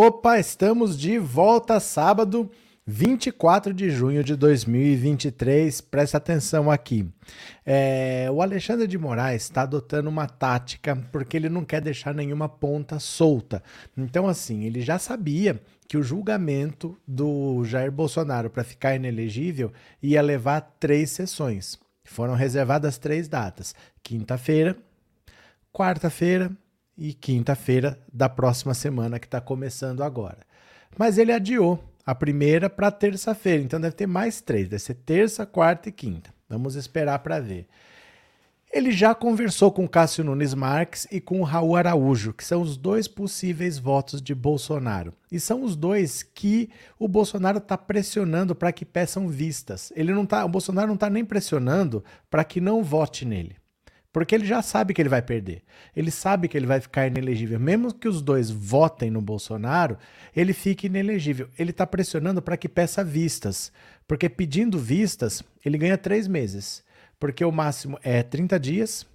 Opa, estamos de volta sábado, 24 de junho de 2023. Presta atenção aqui. É, o Alexandre de Moraes está adotando uma tática porque ele não quer deixar nenhuma ponta solta. Então, assim, ele já sabia que o julgamento do Jair Bolsonaro para ficar inelegível ia levar três sessões. Foram reservadas três datas: quinta-feira, quarta-feira e quinta-feira da próxima semana que está começando agora. Mas ele adiou a primeira para terça-feira, então deve ter mais três, deve ser terça, quarta e quinta. Vamos esperar para ver. Ele já conversou com Cássio Nunes Marques e com Raul Araújo, que são os dois possíveis votos de Bolsonaro. E são os dois que o Bolsonaro está pressionando para que peçam vistas. Ele não tá, o Bolsonaro não está nem pressionando para que não vote nele. Porque ele já sabe que ele vai perder. Ele sabe que ele vai ficar inelegível. Mesmo que os dois votem no Bolsonaro, ele fica inelegível. Ele está pressionando para que peça vistas. Porque pedindo vistas, ele ganha três meses. Porque o máximo é 30 dias,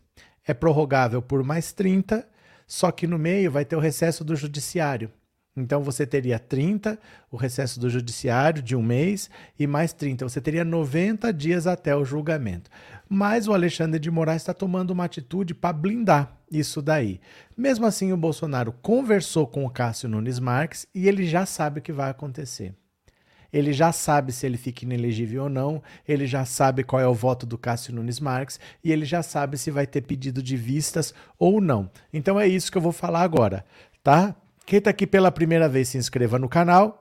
é prorrogável por mais 30, só que no meio vai ter o recesso do judiciário. Então você teria 30, o recesso do judiciário de um mês, e mais 30. Você teria 90 dias até o julgamento. Mas o Alexandre de Moraes está tomando uma atitude para blindar isso daí. Mesmo assim, o Bolsonaro conversou com o Cássio Nunes Marques e ele já sabe o que vai acontecer. Ele já sabe se ele fica inelegível ou não, ele já sabe qual é o voto do Cássio Nunes Marques e ele já sabe se vai ter pedido de vistas ou não. Então é isso que eu vou falar agora, tá? Quem está aqui pela primeira vez, se inscreva no canal.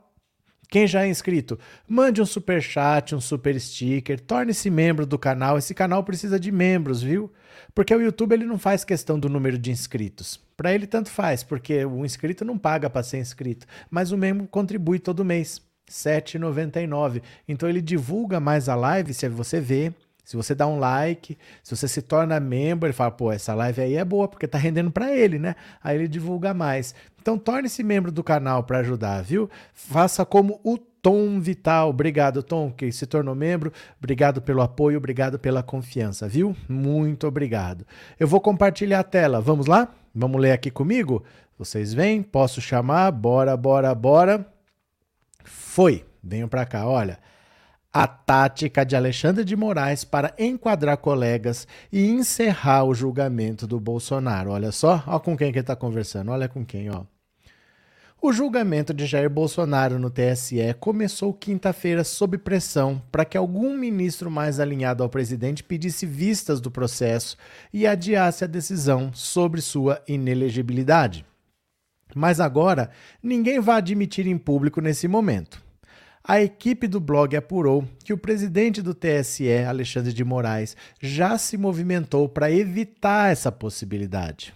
Quem já é inscrito, mande um super chat, um super sticker, torne-se membro do canal. Esse canal precisa de membros, viu? Porque o YouTube ele não faz questão do número de inscritos. Para ele tanto faz, porque o inscrito não paga para ser inscrito, mas o membro contribui todo mês, R$ 7,99. Então ele divulga mais a live, se você vê, se você dá um like, se você se torna membro, ele fala, pô, essa live aí é boa, porque tá rendendo para ele, né? Aí ele divulga mais. Então torne-se membro do canal para ajudar, viu? Faça como o Tom Vital. Obrigado, Tom, que se tornou membro. Obrigado pelo apoio, obrigado pela confiança, viu? Muito obrigado. Eu vou compartilhar a tela. Vamos lá? Vamos ler aqui comigo? Vocês vêm? Posso chamar? Bora, bora, bora. Foi. Venham para cá, olha a tática de Alexandre de Moraes para enquadrar colegas e encerrar o julgamento do Bolsonaro. Olha só, olha com quem que ele está conversando, olha com quem, ó. O julgamento de Jair Bolsonaro no TSE começou quinta-feira sob pressão para que algum ministro mais alinhado ao presidente pedisse vistas do processo e adiasse a decisão sobre sua inelegibilidade. Mas agora, ninguém vai admitir em público nesse momento a equipe do blog apurou que o presidente do TSE, Alexandre de Moraes, já se movimentou para evitar essa possibilidade.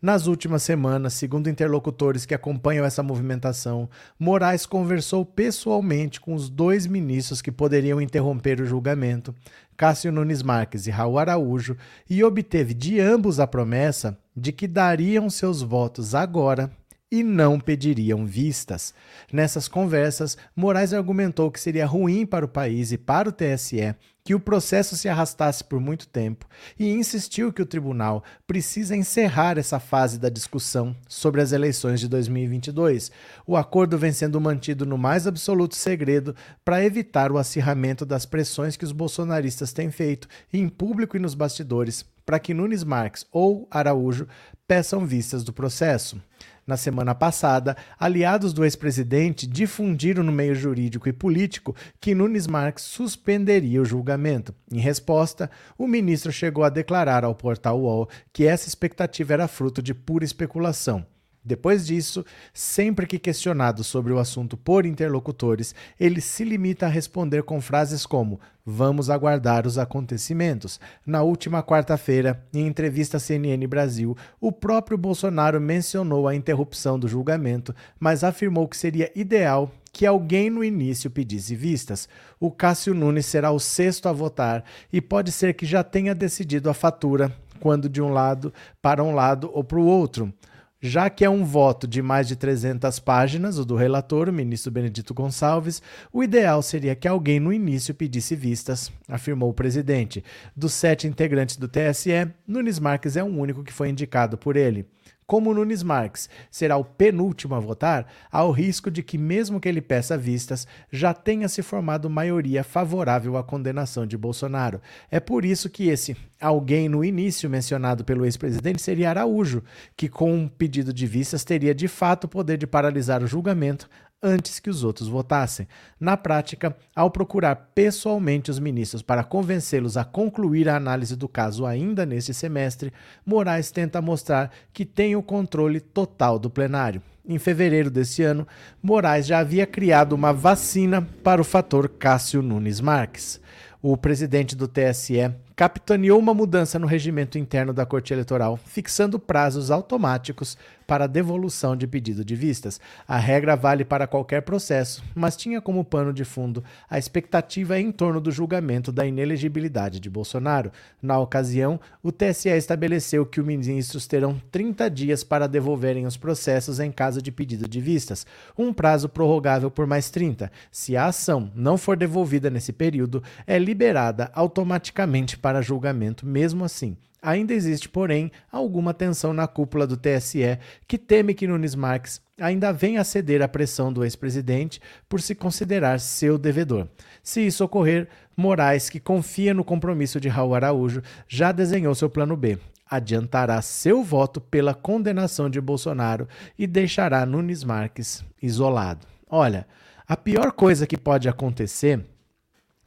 Nas últimas semanas, segundo interlocutores que acompanham essa movimentação, Moraes conversou pessoalmente com os dois ministros que poderiam interromper o julgamento, Cássio Nunes Marques e Raul Araújo, e obteve de ambos a promessa de que dariam seus votos agora e não pediriam vistas. Nessas conversas, Moraes argumentou que seria ruim para o país e para o TSE que o processo se arrastasse por muito tempo e insistiu que o tribunal precisa encerrar essa fase da discussão sobre as eleições de 2022. O acordo vem sendo mantido no mais absoluto segredo para evitar o acirramento das pressões que os bolsonaristas têm feito em público e nos bastidores para que Nunes Marques ou Araújo peçam vistas do processo. Na semana passada, aliados do ex-presidente difundiram no meio jurídico e político que Nunes Marques suspenderia o julgamento. Em resposta, o ministro chegou a declarar ao portal UOL que essa expectativa era fruto de pura especulação. Depois disso, sempre que questionado sobre o assunto por interlocutores, ele se limita a responder com frases como: Vamos aguardar os acontecimentos. Na última quarta-feira, em entrevista à CNN Brasil, o próprio Bolsonaro mencionou a interrupção do julgamento, mas afirmou que seria ideal que alguém no início pedisse vistas. O Cássio Nunes será o sexto a votar e pode ser que já tenha decidido a fatura, quando de um lado para um lado ou para o outro. Já que é um voto de mais de 300 páginas, o do relator, o ministro Benedito Gonçalves, o ideal seria que alguém no início pedisse vistas, afirmou o presidente. Dos sete integrantes do TSE, Nunes Marques é o único que foi indicado por ele. Como Nunes Marques será o penúltimo a votar, há o risco de que, mesmo que ele peça vistas, já tenha se formado maioria favorável à condenação de Bolsonaro. É por isso que esse alguém no início mencionado pelo ex-presidente seria Araújo, que com um pedido de vistas teria de fato o poder de paralisar o julgamento antes que os outros votassem. Na prática, ao procurar pessoalmente os ministros para convencê-los a concluir a análise do caso ainda neste semestre, Moraes tenta mostrar que tem o controle total do plenário. Em fevereiro desse ano, Moraes já havia criado uma vacina para o fator Cássio Nunes Marques. O presidente do TSE capitaneou uma mudança no regimento interno da Corte Eleitoral, fixando prazos automáticos para devolução de pedido de vistas. A regra vale para qualquer processo, mas tinha como pano de fundo a expectativa em torno do julgamento da inelegibilidade de Bolsonaro. Na ocasião, o TSE estabeleceu que os ministros terão 30 dias para devolverem os processos em caso de pedido de vistas, um prazo prorrogável por mais 30. Se a ação não for devolvida nesse período, é liberada automaticamente para julgamento mesmo assim. Ainda existe, porém, alguma tensão na cúpula do TSE que teme que Nunes Marques ainda venha a ceder à pressão do ex-presidente por se considerar seu devedor. Se isso ocorrer, Moraes, que confia no compromisso de Raul Araújo, já desenhou seu plano B. Adiantará seu voto pela condenação de Bolsonaro e deixará Nunes Marques isolado. Olha, a pior coisa que pode acontecer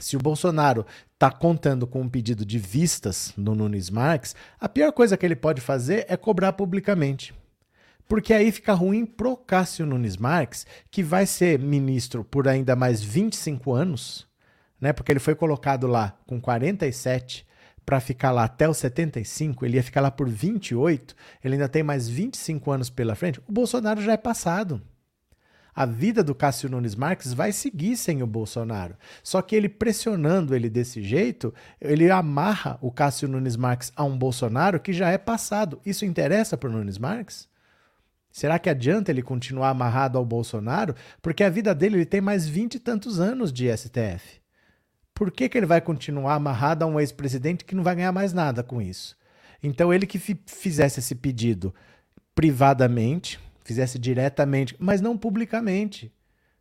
se o Bolsonaro está contando com um pedido de vistas no Nunes Marques, a pior coisa que ele pode fazer é cobrar publicamente. Porque aí fica ruim pro Cássio Nunes Marques, que vai ser ministro por ainda mais 25 anos, né? Porque ele foi colocado lá com 47 para ficar lá até os 75, ele ia ficar lá por 28, ele ainda tem mais 25 anos pela frente. O Bolsonaro já é passado a vida do Cássio Nunes Marques vai seguir sem o Bolsonaro. Só que ele pressionando ele desse jeito, ele amarra o Cássio Nunes Marques a um Bolsonaro que já é passado. Isso interessa para Nunes Marques? Será que adianta ele continuar amarrado ao Bolsonaro? Porque a vida dele ele tem mais vinte e tantos anos de STF. Por que, que ele vai continuar amarrado a um ex-presidente que não vai ganhar mais nada com isso? Então, ele que fizesse esse pedido privadamente, fizesse diretamente, mas não publicamente.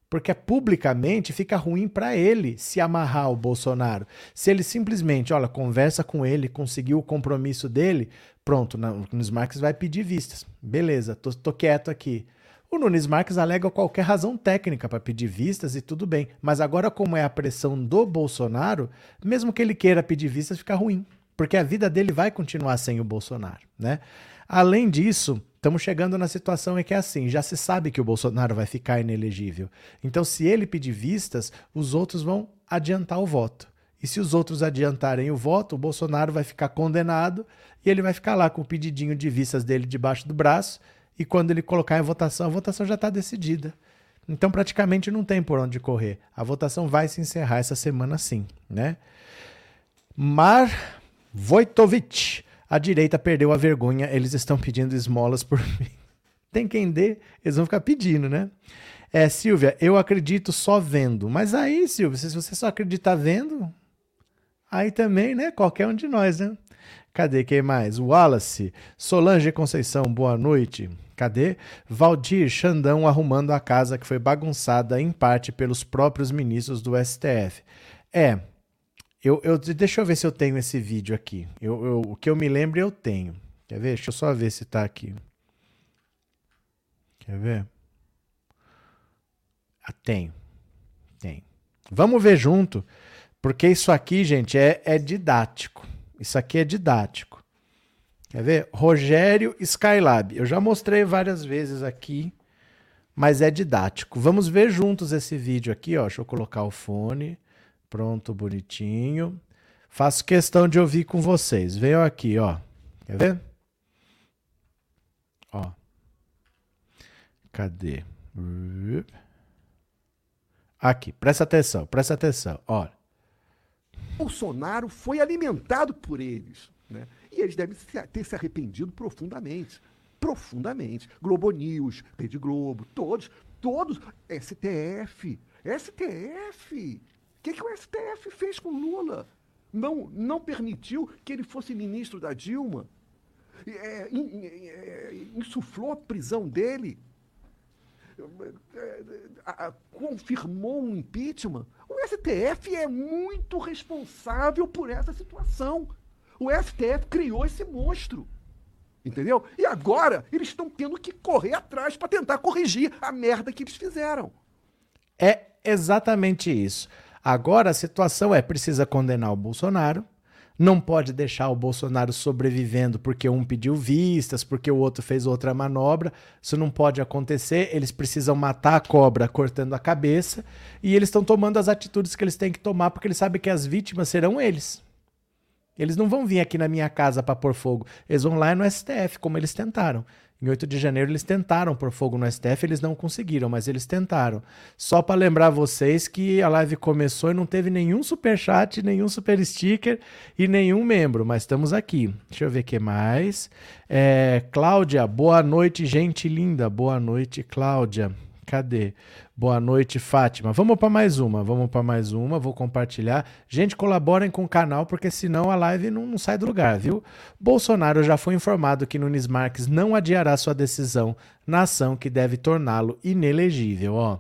Porque publicamente fica ruim para ele se amarrar ao Bolsonaro. Se ele simplesmente, olha, conversa com ele, conseguiu o compromisso dele, pronto, o Nunes Marques vai pedir vistas. Beleza, tô, tô quieto aqui. O Nunes Marques alega qualquer razão técnica para pedir vistas e tudo bem. Mas agora, como é a pressão do Bolsonaro, mesmo que ele queira pedir vistas, fica ruim. Porque a vida dele vai continuar sem o Bolsonaro, né? Além disso, Estamos chegando na situação em que é assim, já se sabe que o Bolsonaro vai ficar inelegível. Então, se ele pedir vistas, os outros vão adiantar o voto. E se os outros adiantarem o voto, o Bolsonaro vai ficar condenado e ele vai ficar lá com o pedidinho de vistas dele debaixo do braço. E quando ele colocar em votação, a votação já está decidida. Então, praticamente não tem por onde correr. A votação vai se encerrar essa semana sim, né? Mar Vojtovic a direita perdeu a vergonha, eles estão pedindo esmolas por mim. Tem quem dê, eles vão ficar pedindo, né? É, Silvia, eu acredito só vendo. Mas aí, Silvia, se você só acredita vendo, aí também, né? Qualquer um de nós, né? Cadê quem mais? Wallace, Solange Conceição, boa noite. Cadê? Valdir Xandão arrumando a casa que foi bagunçada em parte pelos próprios ministros do STF. É, eu, eu, deixa eu ver se eu tenho esse vídeo aqui. Eu, eu, o que eu me lembro eu tenho. Quer ver? Deixa eu só ver se tá aqui. Quer ver? Ah, tenho. Tem. Vamos ver junto, porque isso aqui, gente, é, é didático. Isso aqui é didático. Quer ver? Rogério Skylab. Eu já mostrei várias vezes aqui, mas é didático. Vamos ver juntos esse vídeo aqui, ó. Deixa eu colocar o fone. Pronto, bonitinho. Faço questão de ouvir com vocês. Venham aqui, ó. Quer ver? Ó. Cadê? Aqui, presta atenção, presta atenção. Olha. Bolsonaro foi alimentado por eles. Né? E eles devem ter se arrependido profundamente. Profundamente. Globo News, Rede Globo, todos, todos. STF. STF. O que, que o STF fez com Lula? Não, não permitiu que ele fosse ministro da Dilma. é, é, insuflou a prisão dele, é, a, confirmou um impeachment, o STF é muito responsável por essa situação. O STF criou esse monstro. Entendeu? E agora eles estão tendo que correr atrás para tentar corrigir a merda que eles fizeram. É exatamente isso. Agora a situação é: precisa condenar o Bolsonaro, não pode deixar o Bolsonaro sobrevivendo porque um pediu vistas, porque o outro fez outra manobra. Isso não pode acontecer. Eles precisam matar a cobra cortando a cabeça e eles estão tomando as atitudes que eles têm que tomar porque eles sabem que as vítimas serão eles. Eles não vão vir aqui na minha casa para pôr fogo. Eles vão lá no STF, como eles tentaram. Em 8 de janeiro eles tentaram pôr fogo no STF, eles não conseguiram, mas eles tentaram. Só para lembrar vocês que a live começou e não teve nenhum super chat, nenhum super sticker e nenhum membro, mas estamos aqui. Deixa eu ver o que mais. É, Cláudia, boa noite, gente linda. Boa noite, Cláudia. Cadê? Boa noite, Fátima. Vamos para mais uma, vamos para mais uma, vou compartilhar. Gente, colaborem com o canal, porque senão a live não, não, sai do lugar, viu? Bolsonaro já foi informado que Nunes Marques não adiará sua decisão na ação que deve torná-lo inelegível, ó.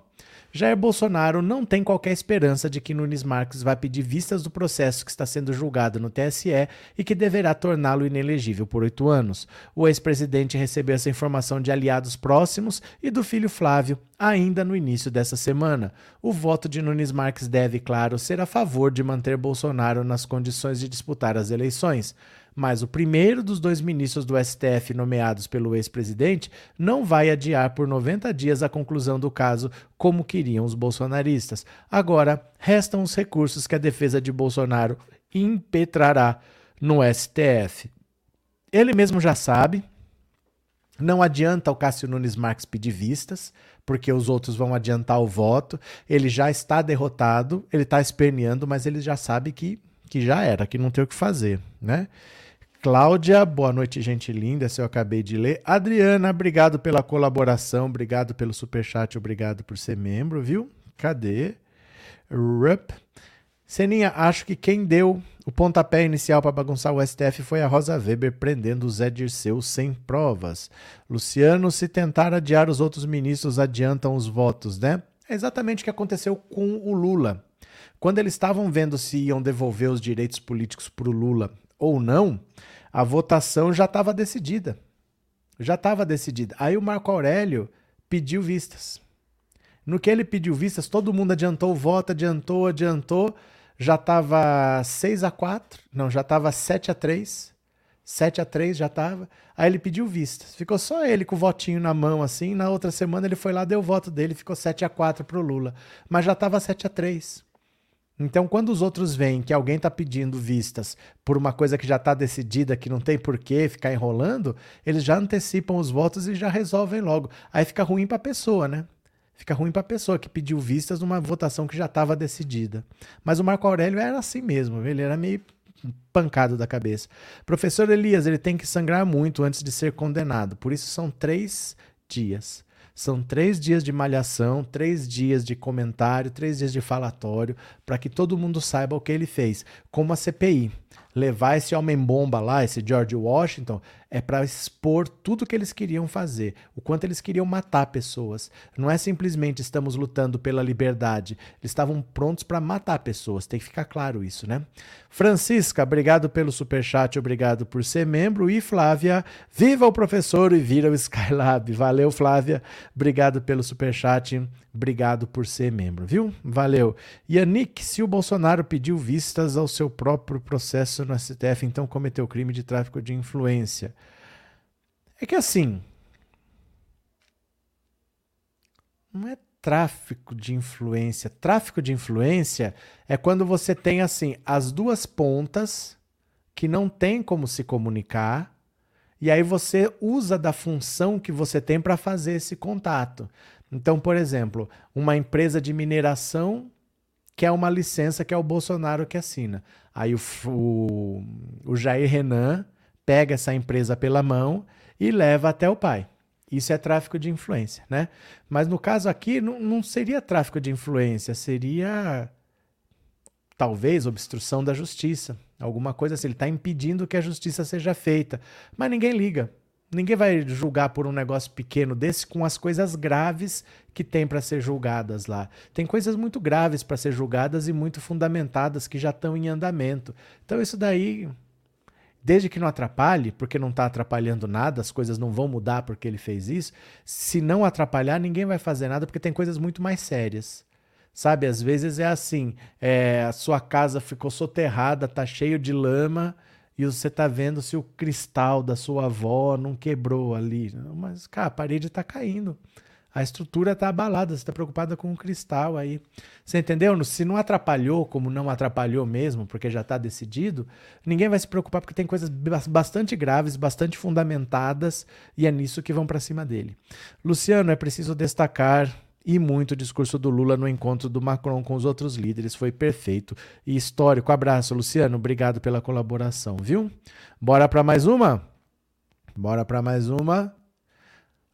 Jair Bolsonaro não tem qualquer esperança de que Nunes Marques vai pedir vistas do processo que está sendo julgado no TSE e que deverá torná-lo inelegível por oito anos. O ex-presidente recebeu essa informação de aliados próximos e do filho Flávio ainda no início dessa semana. O voto de Nunes Marques deve, claro, ser a favor de manter Bolsonaro nas condições de disputar as eleições mas o primeiro dos dois ministros do STF nomeados pelo ex-presidente não vai adiar por 90 dias a conclusão do caso, como queriam os bolsonaristas. Agora, restam os recursos que a defesa de Bolsonaro impetrará no STF. Ele mesmo já sabe, não adianta o Cássio Nunes Marques pedir vistas, porque os outros vão adiantar o voto. Ele já está derrotado, ele está esperneando, mas ele já sabe que, que já era, que não tem o que fazer, né? Cláudia, boa noite, gente linda. Essa eu acabei de ler. Adriana, obrigado pela colaboração, obrigado pelo superchat, obrigado por ser membro, viu? Cadê? Rup. Seninha, acho que quem deu o pontapé inicial para bagunçar o STF foi a Rosa Weber prendendo o Zé Dirceu sem provas. Luciano, se tentar adiar os outros ministros, adiantam os votos, né? É exatamente o que aconteceu com o Lula. Quando eles estavam vendo se iam devolver os direitos políticos para o Lula ou não, a votação já estava decidida. Já estava decidida. Aí o Marco Aurélio pediu vistas. No que ele pediu vistas, todo mundo adiantou o voto, adiantou, adiantou. Já estava 6 a 4 não, já estava 7 a 3 7 a 3 já estava. Aí ele pediu vistas. Ficou só ele com o votinho na mão assim. Na outra semana ele foi lá, deu o voto dele, ficou 7 a 4 para o Lula. Mas já estava 7 a 3 então, quando os outros veem que alguém está pedindo vistas por uma coisa que já está decidida, que não tem por que ficar enrolando, eles já antecipam os votos e já resolvem logo. Aí fica ruim para a pessoa, né? Fica ruim para a pessoa que pediu vistas numa votação que já estava decidida. Mas o Marco Aurélio era assim mesmo, ele era meio pancado da cabeça. Professor Elias, ele tem que sangrar muito antes de ser condenado, por isso são três dias. São três dias de malhação, três dias de comentário, três dias de falatório, para que todo mundo saiba o que ele fez. Como a CPI. Levar esse homem-bomba lá, esse George Washington, é para expor tudo que eles queriam fazer, o quanto eles queriam matar pessoas. Não é simplesmente estamos lutando pela liberdade, eles estavam prontos para matar pessoas, tem que ficar claro isso, né? Francisca, obrigado pelo super chat, obrigado por ser membro e Flávia, viva o professor e vira o Skylab. Valeu, Flávia. Obrigado pelo super chat. Obrigado por ser membro, viu? Valeu. Yannick, se o Bolsonaro pediu vistas ao seu próprio processo no STF, então cometeu crime de tráfico de influência. É que assim. Não é tráfico de influência. Tráfico de influência é quando você tem assim as duas pontas que não tem como se comunicar e aí você usa da função que você tem para fazer esse contato. Então, por exemplo, uma empresa de mineração quer uma licença que é o Bolsonaro que assina. Aí o, o, o Jair Renan pega essa empresa pela mão e leva até o pai. Isso é tráfico de influência, né? Mas no caso aqui, não, não seria tráfico de influência, seria talvez obstrução da justiça. Alguma coisa assim, ele está impedindo que a justiça seja feita. Mas ninguém liga. Ninguém vai julgar por um negócio pequeno desse com as coisas graves que tem para ser julgadas lá. Tem coisas muito graves para ser julgadas e muito fundamentadas que já estão em andamento. Então isso daí, desde que não atrapalhe, porque não está atrapalhando nada, as coisas não vão mudar porque ele fez isso. Se não atrapalhar, ninguém vai fazer nada porque tem coisas muito mais sérias. Sabe, às vezes é assim, é, a sua casa ficou soterrada, tá cheio de lama e você está vendo se o cristal da sua avó não quebrou ali. Mas, cara, a parede está caindo. A estrutura está abalada, você está preocupada com o cristal aí. Você entendeu? Se não atrapalhou, como não atrapalhou mesmo, porque já está decidido, ninguém vai se preocupar porque tem coisas bastante graves, bastante fundamentadas, e é nisso que vão para cima dele. Luciano, é preciso destacar e muito o discurso do Lula no encontro do Macron com os outros líderes. Foi perfeito e histórico. Abraço, Luciano. Obrigado pela colaboração, viu? Bora para mais uma? Bora para mais uma.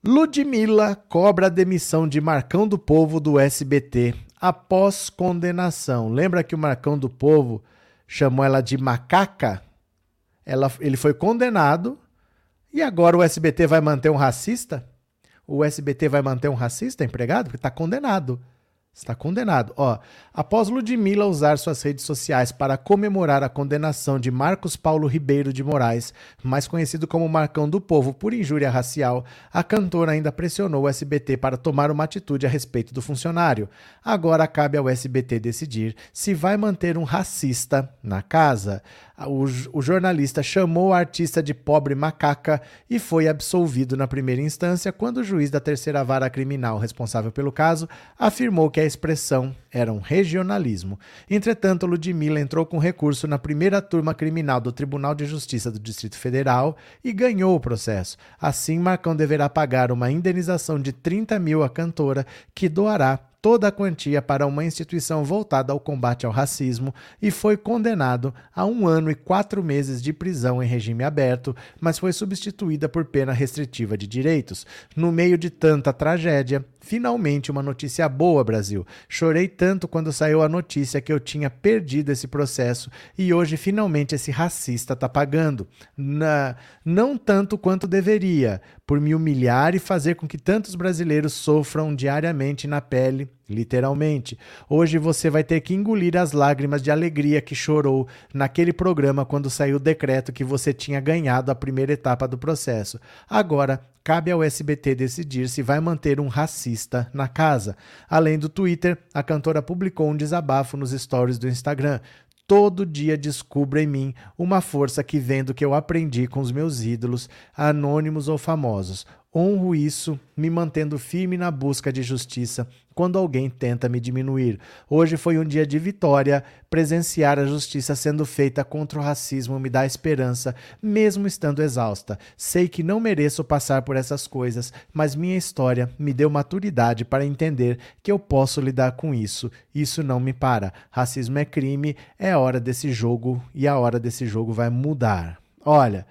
Ludmilla cobra a demissão de Marcão do Povo do SBT após condenação. Lembra que o Marcão do Povo chamou ela de macaca? Ela, ele foi condenado e agora o SBT vai manter um racista? O SBT vai manter um racista empregado? Porque está condenado. Está condenado. Ó, após Ludmilla usar suas redes sociais para comemorar a condenação de Marcos Paulo Ribeiro de Moraes, mais conhecido como Marcão do Povo por injúria racial, a cantora ainda pressionou o SBT para tomar uma atitude a respeito do funcionário. Agora cabe ao SBT decidir se vai manter um racista na casa o, o jornalista chamou a artista de pobre macaca e foi absolvido na primeira instância quando o juiz da terceira vara criminal responsável pelo caso afirmou que a expressão era um regionalismo. Entretanto, Ludmilla entrou com recurso na primeira turma criminal do Tribunal de Justiça do Distrito Federal e ganhou o processo. Assim, Marcão deverá pagar uma indenização de 30 mil à cantora, que doará toda a quantia para uma instituição voltada ao combate ao racismo e foi condenado a um ano e quatro meses de prisão em regime aberto, mas foi substituída por pena restritiva de direitos. No meio de tanta tragédia, finalmente uma notícia boa, Brasil. Chorei tanto quando saiu a notícia que eu tinha perdido esse processo e hoje finalmente esse racista está pagando. Na... Não tanto quanto deveria, por me humilhar e fazer com que tantos brasileiros sofram diariamente na pele, literalmente. Hoje você vai ter que engolir as lágrimas de alegria que chorou naquele programa quando saiu o decreto que você tinha ganhado a primeira etapa do processo. Agora, cabe ao SBT decidir se vai manter um racista na casa. Além do Twitter, a cantora publicou um desabafo nos stories do Instagram. Todo dia descubro em mim uma força que vem do que eu aprendi com os meus ídolos, anônimos ou famosos. Honro isso, me mantendo firme na busca de justiça quando alguém tenta me diminuir. Hoje foi um dia de vitória. Presenciar a justiça sendo feita contra o racismo me dá esperança, mesmo estando exausta. Sei que não mereço passar por essas coisas, mas minha história me deu maturidade para entender que eu posso lidar com isso. Isso não me para. Racismo é crime, é hora desse jogo e a hora desse jogo vai mudar. Olha.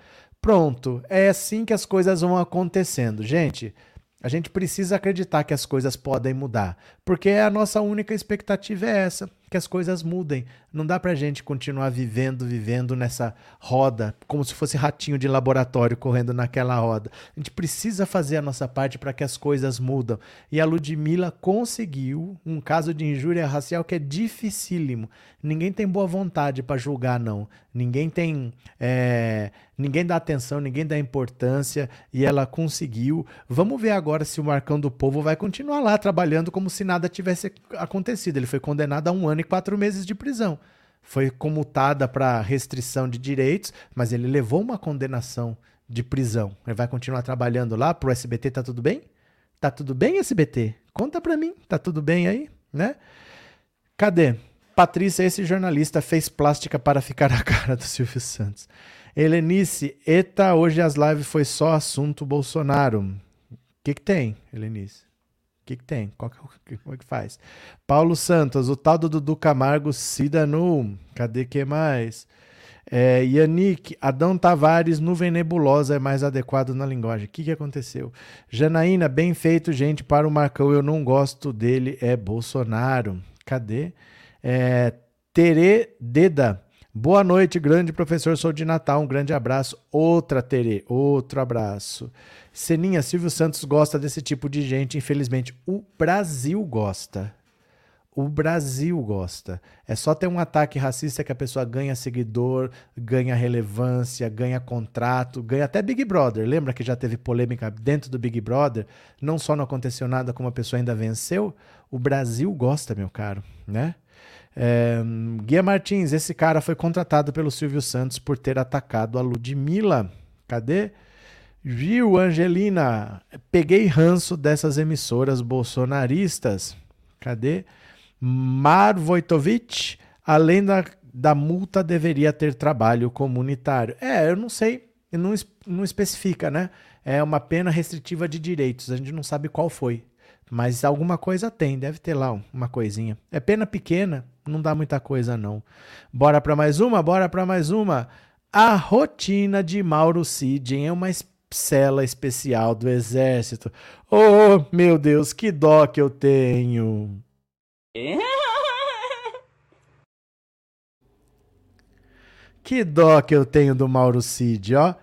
Pronto, é assim que as coisas vão acontecendo. Gente, a gente precisa acreditar que as coisas podem mudar, porque a nossa única expectativa é essa que as coisas mudem. Não dá pra gente continuar vivendo, vivendo nessa roda, como se fosse ratinho de laboratório correndo naquela roda. A gente precisa fazer a nossa parte para que as coisas mudam. E a Ludmilla conseguiu um caso de injúria racial que é dificílimo. Ninguém tem boa vontade para julgar, não. Ninguém tem. É, ninguém dá atenção, ninguém dá importância. E ela conseguiu. Vamos ver agora se o Marcão do Povo vai continuar lá trabalhando como se nada tivesse acontecido. Ele foi condenado a um ano e quatro meses de prisão. Foi comutada para restrição de direitos, mas ele levou uma condenação de prisão. Ele vai continuar trabalhando lá pro SBT, tá tudo bem? Tá tudo bem, SBT? Conta pra mim, tá tudo bem aí, né? Cadê? Patrícia, esse jornalista fez plástica para ficar a cara do Silvio Santos. Helenice, eita, hoje as lives foi só assunto Bolsonaro. O que, que tem, Helenice? O que, que tem? Qual que, como é que faz? Paulo Santos, o tal do Dudu Camargo Cidanu. Cadê que mais? É, Yannick, Adão Tavares, nuvem nebulosa é mais adequado na linguagem. O que, que aconteceu? Janaína, bem feito, gente, para o Marcão. Eu não gosto dele, é Bolsonaro. Cadê? É, Tere Deda, Boa noite, grande professor. Sou de Natal. Um grande abraço. Outra Tere, outro abraço. Seninha, Silvio Santos gosta desse tipo de gente, infelizmente. O Brasil gosta. O Brasil gosta. É só ter um ataque racista que a pessoa ganha seguidor, ganha relevância, ganha contrato, ganha até Big Brother. Lembra que já teve polêmica dentro do Big Brother? Não só não aconteceu nada, como a pessoa ainda venceu. O Brasil gosta, meu caro, né? É, Guia Martins, esse cara foi contratado pelo Silvio Santos por ter atacado a Ludmilla. Cadê? Viu, Angelina? Peguei ranço dessas emissoras bolsonaristas. Cadê? Mar Vojtovic, além da, da multa, deveria ter trabalho comunitário. É, eu não sei, não, não especifica, né? É uma pena restritiva de direitos, a gente não sabe qual foi. Mas alguma coisa tem, deve ter lá uma coisinha. É pena pequena, não dá muita coisa não. Bora para mais uma? Bora para mais uma. A rotina de Mauro Cid é uma cela especial do exército. Oh, meu Deus, que dó que eu tenho. Que dó que eu tenho do Mauro Cid, ó.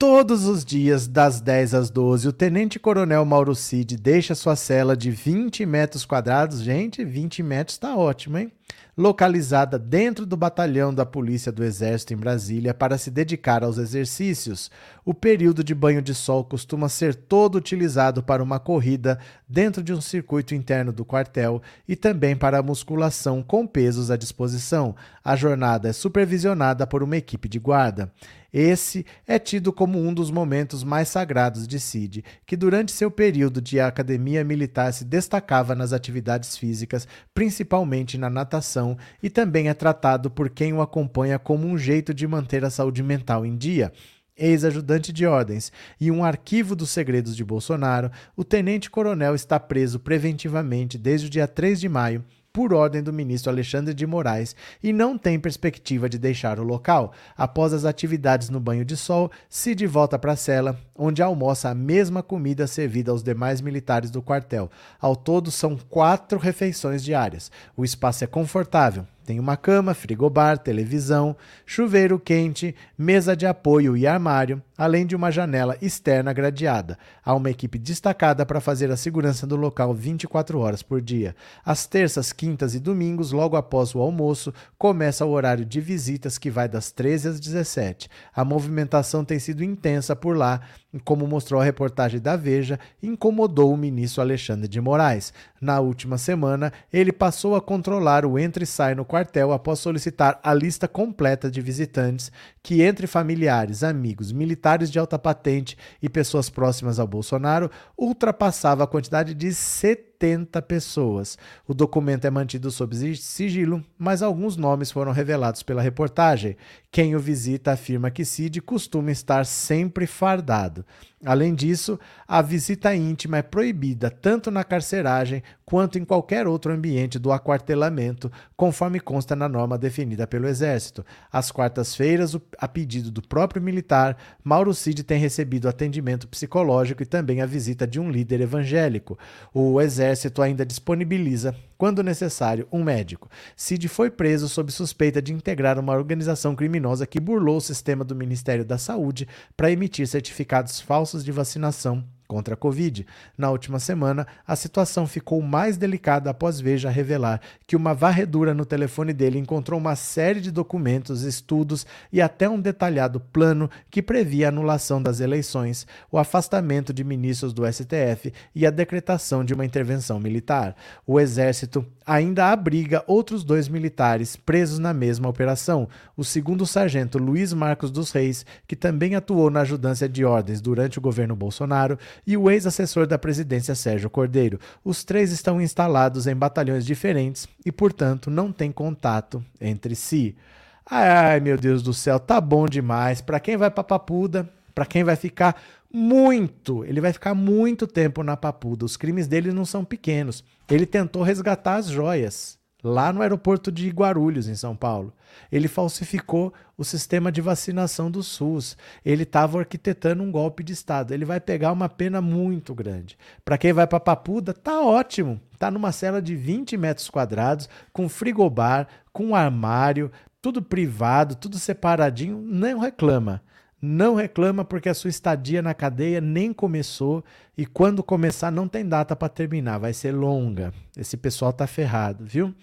Todos os dias, das 10 às 12, o tenente-coronel Mauro Cid deixa sua cela de 20 metros quadrados. Gente, 20 metros tá ótimo, hein? localizada dentro do batalhão da Polícia do Exército em Brasília para se dedicar aos exercícios. O período de banho de sol costuma ser todo utilizado para uma corrida dentro de um circuito interno do quartel e também para a musculação com pesos à disposição. A jornada é supervisionada por uma equipe de guarda. Esse é tido como um dos momentos mais sagrados de Cid, que durante seu período de academia militar se destacava nas atividades físicas, principalmente na natação, e também é tratado por quem o acompanha como um jeito de manter a saúde mental em dia. Ex-ajudante de ordens e um arquivo dos segredos de Bolsonaro, o tenente-coronel está preso preventivamente desde o dia 3 de maio por ordem do ministro Alexandre de Moraes e não tem perspectiva de deixar o local. Após as atividades no banho de sol, Cid volta para a cela, onde almoça a mesma comida servida aos demais militares do quartel. Ao todo, são quatro refeições diárias. O espaço é confortável, tem uma cama, frigobar, televisão, chuveiro quente, mesa de apoio e armário, além de uma janela externa gradeada. Há uma equipe destacada para fazer a segurança do local 24 horas por dia. Às terças, quintas e domingos, logo após o almoço, começa o horário de visitas que vai das 13 às 17. A movimentação tem sido intensa por lá como mostrou a reportagem da Veja, incomodou o ministro Alexandre de Moraes. Na última semana, ele passou a controlar o entra e sai no quartel após solicitar a lista completa de visitantes que, entre familiares, amigos, militares de alta patente e pessoas próximas ao Bolsonaro, ultrapassava a quantidade de 70 pessoas. O documento é mantido sob sigilo, mas alguns nomes foram revelados pela reportagem. Quem o visita afirma que Cid costuma estar sempre fardado. Além disso, a visita íntima é proibida tanto na carceragem quanto em qualquer outro ambiente do aquartelamento, conforme consta na norma definida pelo Exército. Às quartas-feiras, a pedido do próprio militar, Mauro Cid tem recebido atendimento psicológico e também a visita de um líder evangélico. O Exército ainda disponibiliza quando necessário, um médico. Cid foi preso sob suspeita de integrar uma organização criminosa que burlou o sistema do Ministério da Saúde para emitir certificados falsos de vacinação contra a Covid. Na última semana, a situação ficou mais delicada após Veja revelar que uma varredura no telefone dele encontrou uma série de documentos, estudos e até um detalhado plano que previa a anulação das eleições, o afastamento de ministros do STF e a decretação de uma intervenção militar. O Exército ainda abriga outros dois militares presos na mesma operação: o segundo sargento Luiz Marcos dos Reis, que também atuou na ajudância de ordens durante o governo Bolsonaro, e o ex-assessor da presidência Sérgio Cordeiro. Os três estão instalados em batalhões diferentes e, portanto, não têm contato entre si. Ai, meu Deus do céu, tá bom demais. Para quem vai para Papuda, para quem vai ficar muito, ele vai ficar muito tempo na Papuda. Os crimes dele não são pequenos. Ele tentou resgatar as joias lá no aeroporto de Guarulhos, em São Paulo. Ele falsificou o sistema de vacinação do SUS. Ele estava arquitetando um golpe de Estado. Ele vai pegar uma pena muito grande. Para quem vai para Papuda, tá ótimo. Tá numa cela de 20 metros quadrados, com frigobar, com armário, tudo privado, tudo separadinho, não reclama. Não reclama porque a sua estadia na cadeia nem começou e quando começar não tem data para terminar, vai ser longa. Esse pessoal tá ferrado, viu?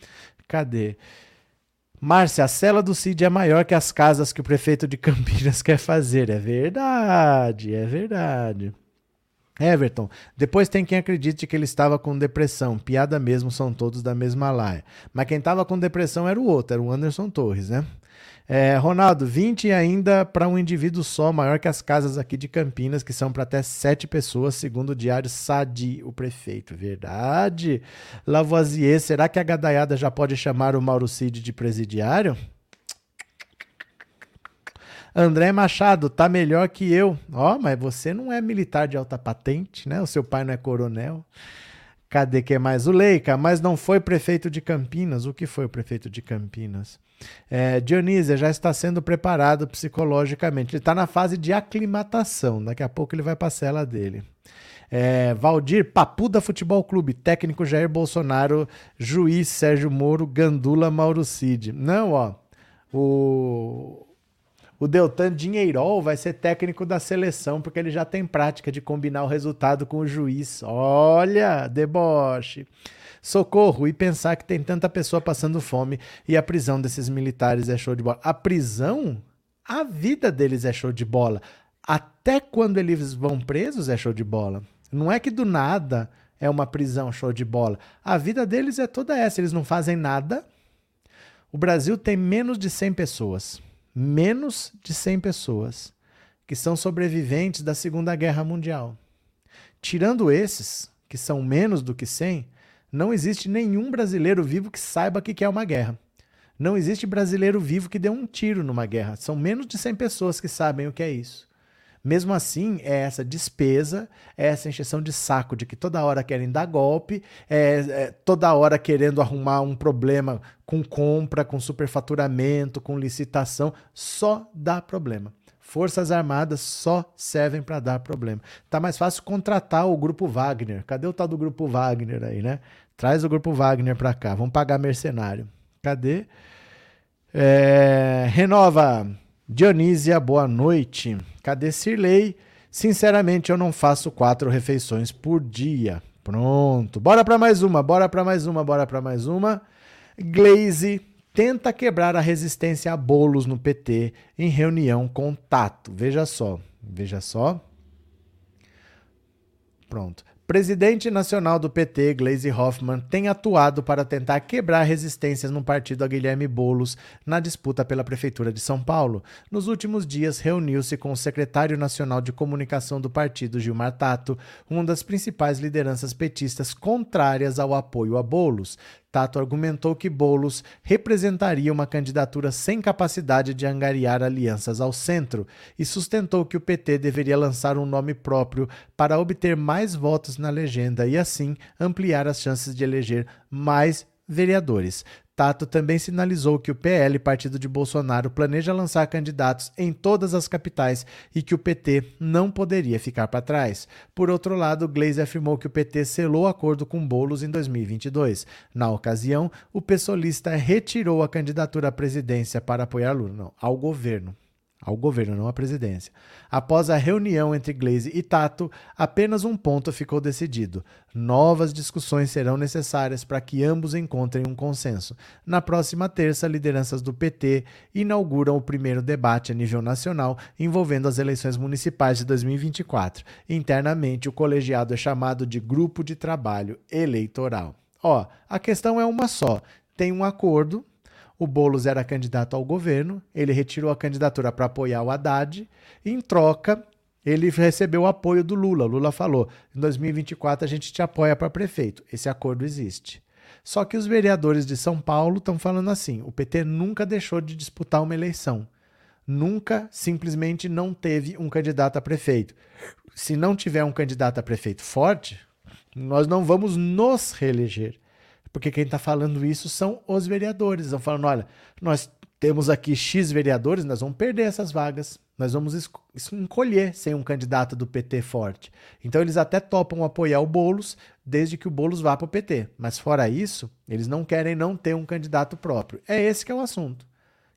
Cadê? Márcia, a cela do Cid é maior que as casas que o prefeito de Campinas quer fazer. É verdade, é verdade. Everton, depois tem quem acredite que ele estava com depressão. Piada mesmo, são todos da mesma laia. Mas quem estava com depressão era o outro, era o Anderson Torres, né? É, Ronaldo, 20 ainda para um indivíduo só, maior que as casas aqui de Campinas, que são para até 7 pessoas, segundo o diário Sadi, o prefeito. Verdade. Lavoisier, será que a gadaiada já pode chamar o Mauro Cid de presidiário? André Machado, tá melhor que eu. Ó, oh, mas você não é militar de alta patente, né? O seu pai não é coronel. Cadê que é mais? O Leica, mas não foi prefeito de Campinas. O que foi o prefeito de Campinas? É, já está sendo preparado psicologicamente. Ele está na fase de aclimatação. Daqui a pouco ele vai para a cela dele. É, Valdir, Papuda Futebol Clube, técnico Jair Bolsonaro, juiz Sérgio Moro, Gandula Mauro Cid. Não, ó. O, o Deltan Dinheirol vai ser técnico da seleção, porque ele já tem prática de combinar o resultado com o juiz. Olha, deboche. Socorro, e pensar que tem tanta pessoa passando fome e a prisão desses militares é show de bola. A prisão, a vida deles é show de bola. Até quando eles vão presos é show de bola. Não é que do nada é uma prisão show de bola. A vida deles é toda essa, eles não fazem nada. O Brasil tem menos de 100 pessoas, menos de 100 pessoas que são sobreviventes da Segunda Guerra Mundial. Tirando esses, que são menos do que 100, não existe nenhum brasileiro vivo que saiba o que é uma guerra. Não existe brasileiro vivo que dê um tiro numa guerra. São menos de 100 pessoas que sabem o que é isso. Mesmo assim, é essa despesa, é essa encheção de saco de que toda hora querem dar golpe, é, é toda hora querendo arrumar um problema com compra, com superfaturamento, com licitação, só dá problema. Forças Armadas só servem para dar problema. Tá mais fácil contratar o grupo Wagner. Cadê o tal do grupo Wagner aí, né? Traz o grupo Wagner para cá. Vamos pagar mercenário. Cadê? É... Renova. Dionísia, boa noite. Cadê Cirlei? Sinceramente, eu não faço quatro refeições por dia. Pronto. Bora para mais uma, bora para mais uma, bora para mais uma. Glaze tenta quebrar a resistência a bolos no PT em reunião com Tato. Veja só, veja só. Pronto. Presidente nacional do PT, Gleisi Hoffmann, tem atuado para tentar quebrar resistências no partido a Guilherme Boulos na disputa pela Prefeitura de São Paulo. Nos últimos dias, reuniu-se com o secretário nacional de comunicação do partido, Gilmar Tato, uma das principais lideranças petistas contrárias ao apoio a Boulos. Tato argumentou que Bolos representaria uma candidatura sem capacidade de angariar alianças ao centro e sustentou que o PT deveria lançar um nome próprio para obter mais votos na legenda e, assim, ampliar as chances de eleger mais vereadores. Tato também sinalizou que o PL, partido de Bolsonaro, planeja lançar candidatos em todas as capitais e que o PT não poderia ficar para trás. Por outro lado, Gleisi afirmou que o PT selou acordo com Bolos em 2022. Na ocasião, o pessoalista retirou a candidatura à presidência para apoiar Lula, ao governo ao governo, não à presidência. Após a reunião entre Glaze e Tato, apenas um ponto ficou decidido: novas discussões serão necessárias para que ambos encontrem um consenso. Na próxima terça, lideranças do PT inauguram o primeiro debate a nível nacional envolvendo as eleições municipais de 2024. Internamente, o colegiado é chamado de Grupo de Trabalho Eleitoral. Ó, a questão é uma só: tem um acordo o Boulos era candidato ao governo, ele retirou a candidatura para apoiar o Haddad, e em troca, ele recebeu o apoio do Lula. Lula falou: em 2024 a gente te apoia para prefeito. Esse acordo existe. Só que os vereadores de São Paulo estão falando assim: o PT nunca deixou de disputar uma eleição. Nunca simplesmente não teve um candidato a prefeito. Se não tiver um candidato a prefeito forte, nós não vamos nos reeleger. Porque quem está falando isso são os vereadores. Estão falando: olha, nós temos aqui X vereadores, nós vamos perder essas vagas. Nós vamos encolher sem um candidato do PT forte. Então eles até topam apoiar o Boulos, desde que o Boulos vá para o PT. Mas fora isso, eles não querem não ter um candidato próprio. É esse que é o assunto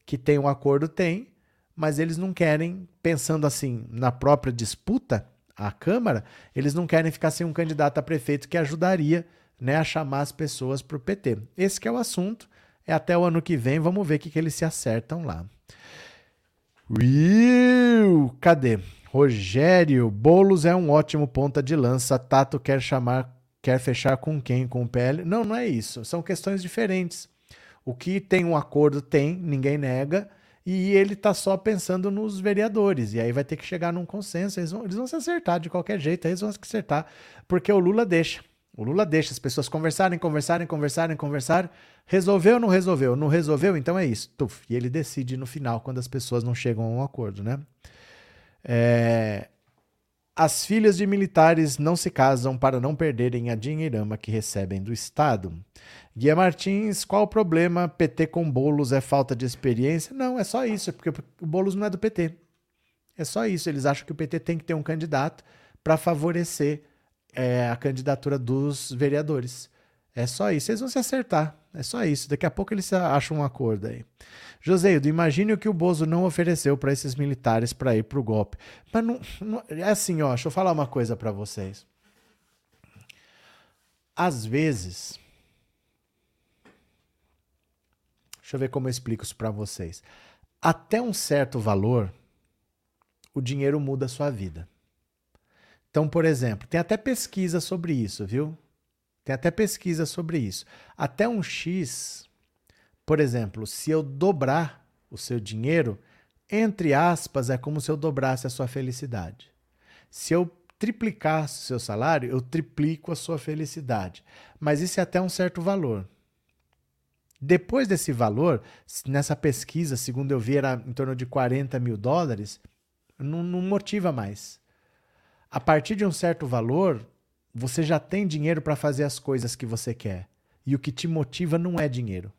que tem um acordo, tem, mas eles não querem, pensando assim, na própria disputa à Câmara, eles não querem ficar sem um candidato a prefeito que ajudaria né, a chamar as pessoas para o PT. Esse é o assunto. É até o ano que vem, vamos ver o que, que eles se acertam lá. Uiu, cadê? Rogério, Bolos é um ótimo ponta de lança. Tato quer chamar, quer fechar com quem? Com o PL? Não, não é isso. São questões diferentes. O que tem um acordo tem, ninguém nega, e ele está só pensando nos vereadores. E aí vai ter que chegar num consenso. Eles vão, eles vão se acertar de qualquer jeito, eles vão se acertar, porque o Lula deixa. O Lula deixa as pessoas conversarem, conversarem, conversarem, conversarem. Resolveu ou não resolveu? Não resolveu, então é isso. Tuf, e ele decide no final, quando as pessoas não chegam a um acordo, né? É... As filhas de militares não se casam para não perderem a dinheirama que recebem do Estado. Guia Martins, qual o problema? PT com bolos é falta de experiência? Não, é só isso, porque o bolos não é do PT. É só isso. Eles acham que o PT tem que ter um candidato para favorecer é, a candidatura dos vereadores. É só isso. Eles vão se acertar. É só isso. Daqui a pouco eles acham um acordo aí. Joseildo, imagine o que o Bozo não ofereceu para esses militares para ir para o golpe. Mas não, não, é assim, ó. Deixa eu falar uma coisa para vocês. Às vezes. Deixa eu ver como eu explico isso para vocês. Até um certo valor, o dinheiro muda a sua vida. Então, por exemplo, tem até pesquisa sobre isso, viu? Tem até pesquisa sobre isso. Até um X, por exemplo, se eu dobrar o seu dinheiro, entre aspas, é como se eu dobrasse a sua felicidade. Se eu triplicasse o seu salário, eu triplico a sua felicidade. Mas isso é até um certo valor. Depois desse valor, nessa pesquisa, segundo eu vi, era em torno de 40 mil dólares, não, não motiva mais a partir de um certo valor, você já tem dinheiro para fazer as coisas que você quer. E o que te motiva não é dinheiro.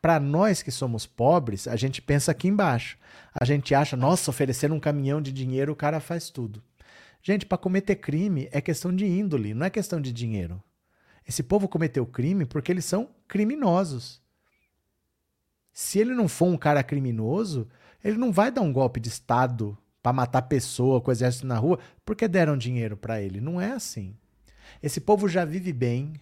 Para nós que somos pobres, a gente pensa aqui embaixo. A gente acha, nossa, oferecer um caminhão de dinheiro, o cara faz tudo. Gente, para cometer crime é questão de índole, não é questão de dinheiro. Esse povo cometeu crime porque eles são criminosos. Se ele não for um cara criminoso, ele não vai dar um golpe de Estado para matar pessoa com o exército na rua, porque deram dinheiro para ele. Não é assim. Esse povo já vive bem,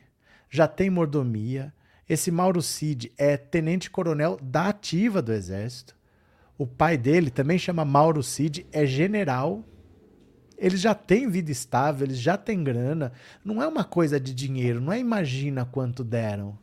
já tem mordomia. Esse Mauro Cid é tenente-coronel da ativa do exército. O pai dele também chama Mauro Cid, é general. Eles já têm vida estável, eles já têm grana. Não é uma coisa de dinheiro, não é imagina quanto deram.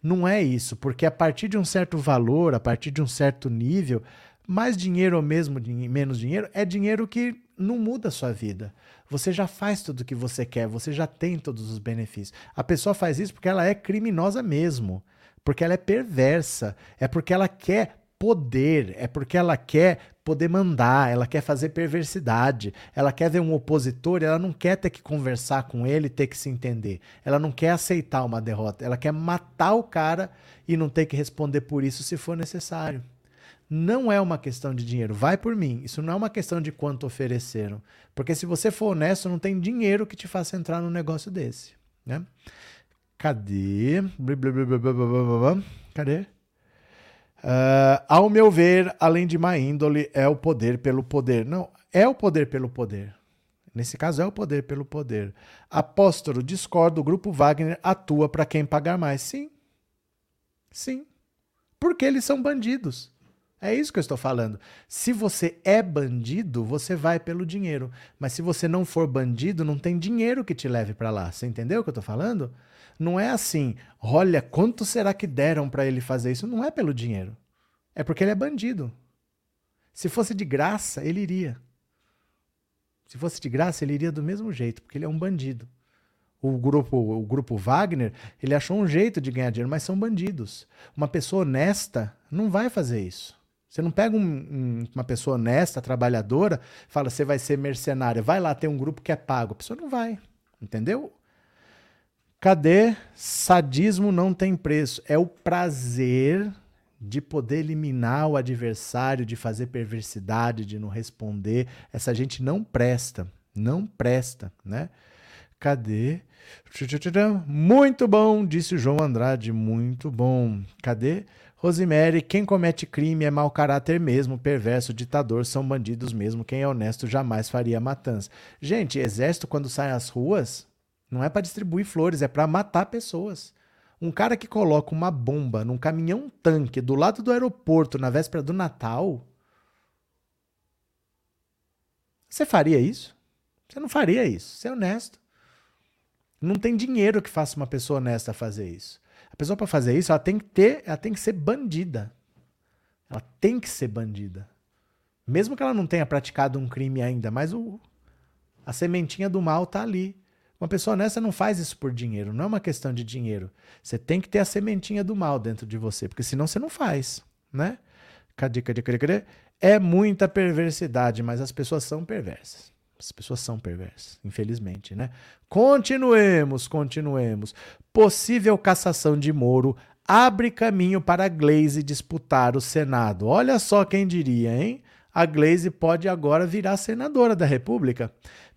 Não é isso, porque a partir de um certo valor, a partir de um certo nível, mais dinheiro ou mesmo menos dinheiro é dinheiro que não muda a sua vida. Você já faz tudo o que você quer, você já tem todos os benefícios. A pessoa faz isso porque ela é criminosa mesmo, porque ela é perversa, é porque ela quer poder, é porque ela quer poder mandar, ela quer fazer perversidade, ela quer ver um opositor, ela não quer ter que conversar com ele, ter que se entender. Ela não quer aceitar uma derrota, ela quer matar o cara e não ter que responder por isso se for necessário não é uma questão de dinheiro. Vai por mim. Isso não é uma questão de quanto ofereceram. Porque se você for honesto, não tem dinheiro que te faça entrar num negócio desse. Né? Cadê? Cadê? Uh, ao meu ver, além de má índole, é o poder pelo poder. Não, é o poder pelo poder. Nesse caso, é o poder pelo poder. Apóstolo, discordo, o grupo Wagner atua para quem pagar mais. Sim. Sim. Porque eles são bandidos. É isso que eu estou falando. Se você é bandido, você vai pelo dinheiro. Mas se você não for bandido, não tem dinheiro que te leve para lá. Você entendeu o que eu estou falando? Não é assim, olha, quanto será que deram para ele fazer isso? Não é pelo dinheiro. É porque ele é bandido. Se fosse de graça, ele iria. Se fosse de graça, ele iria do mesmo jeito, porque ele é um bandido. O grupo, o grupo Wagner, ele achou um jeito de ganhar dinheiro, mas são bandidos. Uma pessoa honesta não vai fazer isso. Você não pega um, um, uma pessoa honesta, trabalhadora, fala, você vai ser mercenária, vai lá, tem um grupo que é pago. A pessoa não vai, entendeu? Cadê? Sadismo não tem preço. É o prazer de poder eliminar o adversário, de fazer perversidade, de não responder. Essa gente não presta, não presta, né? Cadê? Muito bom, disse o João Andrade, muito bom. Cadê? Rosemary, quem comete crime é mau caráter mesmo, perverso, ditador, são bandidos mesmo. Quem é honesto jamais faria matança. Gente, exército quando sai às ruas não é para distribuir flores, é para matar pessoas. Um cara que coloca uma bomba num caminhão tanque do lado do aeroporto na véspera do Natal. Você faria isso? Você não faria isso. Você é honesto. Não tem dinheiro que faça uma pessoa honesta fazer isso. A pessoa para fazer isso, ela tem que ter, ela tem que ser bandida. Ela tem que ser bandida. Mesmo que ela não tenha praticado um crime ainda, mas o, a sementinha do mal tá ali. Uma pessoa honesta não faz isso por dinheiro, não é uma questão de dinheiro. Você tem que ter a sementinha do mal dentro de você, porque senão você não faz, né? Cadê, cadê, cadê, cadê? É muita perversidade, mas as pessoas são perversas. As pessoas são perversas, infelizmente, né? Continuemos, continuemos. Possível cassação de Moro abre caminho para a Glaze disputar o Senado. Olha só quem diria, hein? A Glaze pode agora virar senadora da República.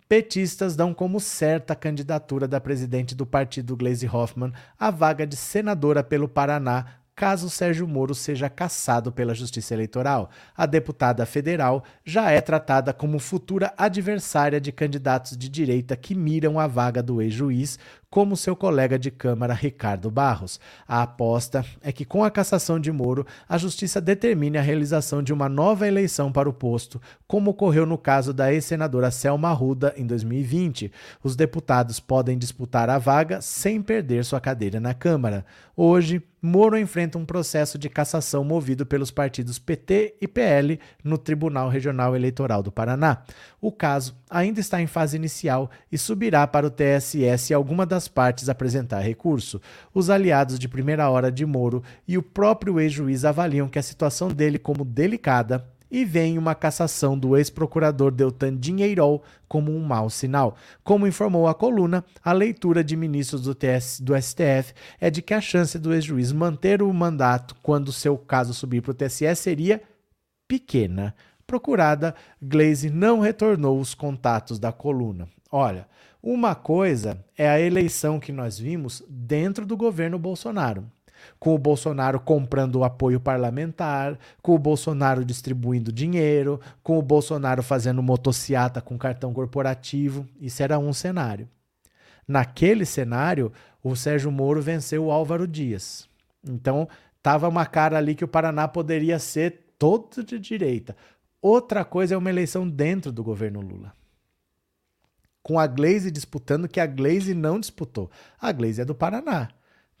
Petistas dão como certa a candidatura da presidente do partido Glaze Hoffmann à vaga de senadora pelo Paraná caso Sérgio Moro seja cassado pela Justiça Eleitoral. A deputada federal já é tratada como futura adversária de candidatos de direita que miram a vaga do ex-juiz, como seu colega de Câmara Ricardo Barros. A aposta é que, com a cassação de Moro, a Justiça determine a realização de uma nova eleição para o posto, como ocorreu no caso da ex-senadora Selma Ruda em 2020. Os deputados podem disputar a vaga sem perder sua cadeira na Câmara. Hoje, Moro enfrenta um processo de cassação movido pelos partidos PT e PL no Tribunal Regional Eleitoral do Paraná. O caso ainda está em fase inicial e subirá para o TSE se alguma das partes apresentar recurso. Os aliados de primeira hora de Moro e o próprio ex-juiz avaliam que a situação dele como delicada e veem uma cassação do ex-procurador Deltan Dinheirol como um mau sinal. Como informou a coluna, a leitura de ministros do, TS, do STF é de que a chance do ex-juiz manter o mandato quando seu caso subir para o TSE seria pequena. Procurada, Glaze não retornou os contatos da coluna. Olha, uma coisa é a eleição que nós vimos dentro do governo Bolsonaro com o Bolsonaro comprando apoio parlamentar, com o Bolsonaro distribuindo dinheiro, com o Bolsonaro fazendo motociata com cartão corporativo. Isso era um cenário. Naquele cenário, o Sérgio Moro venceu o Álvaro Dias. Então, tava uma cara ali que o Paraná poderia ser todo de direita. Outra coisa é uma eleição dentro do governo Lula. Com a Glaze disputando, que a Glaze não disputou. A Glaze é do Paraná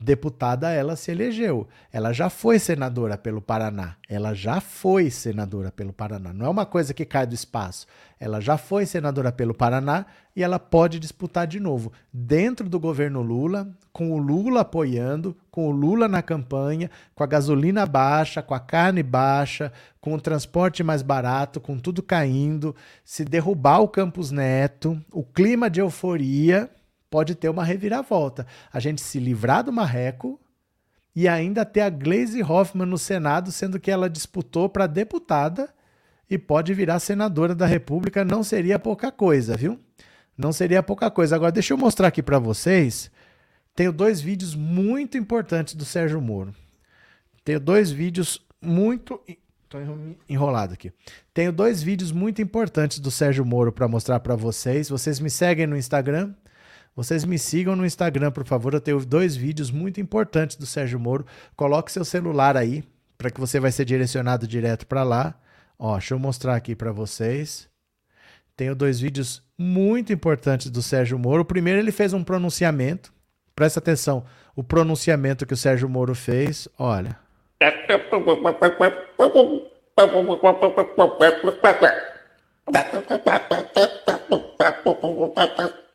deputada ela se elegeu. Ela já foi senadora pelo Paraná. Ela já foi senadora pelo Paraná. Não é uma coisa que cai do espaço. Ela já foi senadora pelo Paraná e ela pode disputar de novo dentro do governo Lula, com o Lula apoiando, com o Lula na campanha, com a gasolina baixa, com a carne baixa, com o transporte mais barato, com tudo caindo, se derrubar o Campos Neto, o clima de euforia, pode ter uma reviravolta. A gente se livrar do Marreco e ainda ter a Glaze Hoffman no Senado, sendo que ela disputou para deputada e pode virar senadora da República, não seria pouca coisa, viu? Não seria pouca coisa. Agora, deixa eu mostrar aqui para vocês. Tenho dois vídeos muito importantes do Sérgio Moro. Tenho dois vídeos muito. Estou enrolado aqui. Tenho dois vídeos muito importantes do Sérgio Moro para mostrar para vocês. Vocês me seguem no Instagram, vocês me sigam no Instagram, por favor. Eu tenho dois vídeos muito importantes do Sérgio Moro. Coloque seu celular aí, para que você vai ser direcionado direto para lá. Ó, deixa eu mostrar aqui para vocês. Tenho dois vídeos muito importantes do Sérgio Moro. O primeiro, ele fez um pronunciamento. Presta atenção, o pronunciamento que o Sérgio Moro fez. Olha.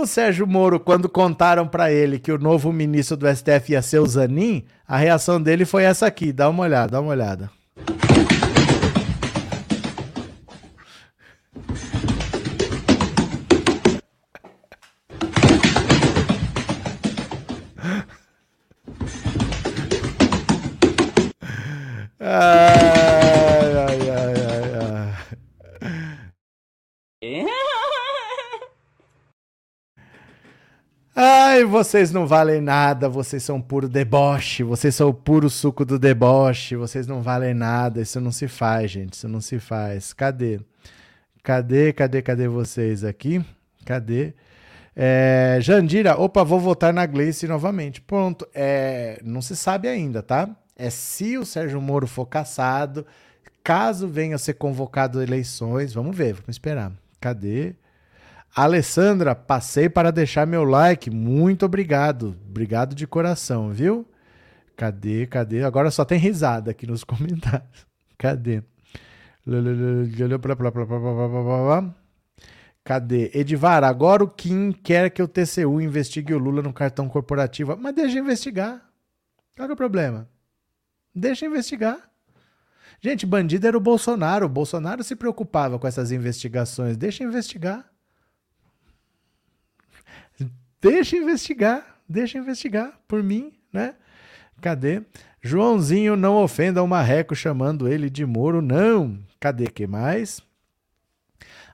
O Sérgio Moro, quando contaram para ele que o novo ministro do STF ia ser o Zanin, a reação dele foi essa aqui. Dá uma olhada, dá uma olhada. Ah, Ai, vocês não valem nada, vocês são puro deboche, vocês são o puro suco do deboche, vocês não valem nada, isso não se faz, gente, isso não se faz. Cadê? Cadê, cadê, cadê vocês aqui? Cadê? É, Jandira, opa, vou votar na Gleice novamente. Pronto, é, não se sabe ainda, tá? É se o Sérgio Moro for caçado, caso venha a ser convocado eleições, vamos ver, vamos esperar. Cadê? Alessandra, passei para deixar meu like. Muito obrigado. Obrigado de coração, viu? Cadê? Cadê? Agora só tem risada aqui nos comentários. Cadê? Cadê? Edivar, agora o Kim quer que o TCU investigue o Lula no cartão corporativo. Mas deixa investigar. Qual é o problema? Deixa investigar. Gente, bandido era o Bolsonaro. O Bolsonaro se preocupava com essas investigações. Deixa investigar. Deixa investigar, deixa investigar por mim, né? Cadê? Joãozinho não ofenda o marreco chamando ele de Moro, não. Cadê que mais?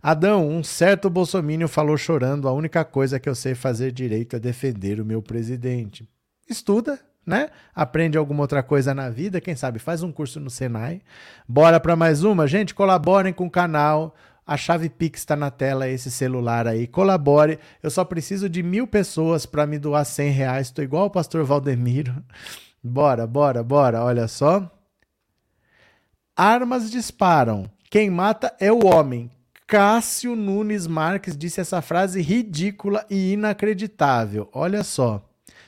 Adão, um certo bolsomínio falou chorando, a única coisa que eu sei fazer direito é defender o meu presidente. Estuda, né? Aprende alguma outra coisa na vida, quem sabe faz um curso no Senai. Bora para mais uma, gente, colaborem com o canal. A chave Pix está na tela, esse celular aí. Colabore. Eu só preciso de mil pessoas para me doar 100 reais. Estou igual o pastor Valdemiro. Bora, bora, bora. Olha só. Armas disparam. Quem mata é o homem. Cássio Nunes Marques disse essa frase ridícula e inacreditável. Olha só.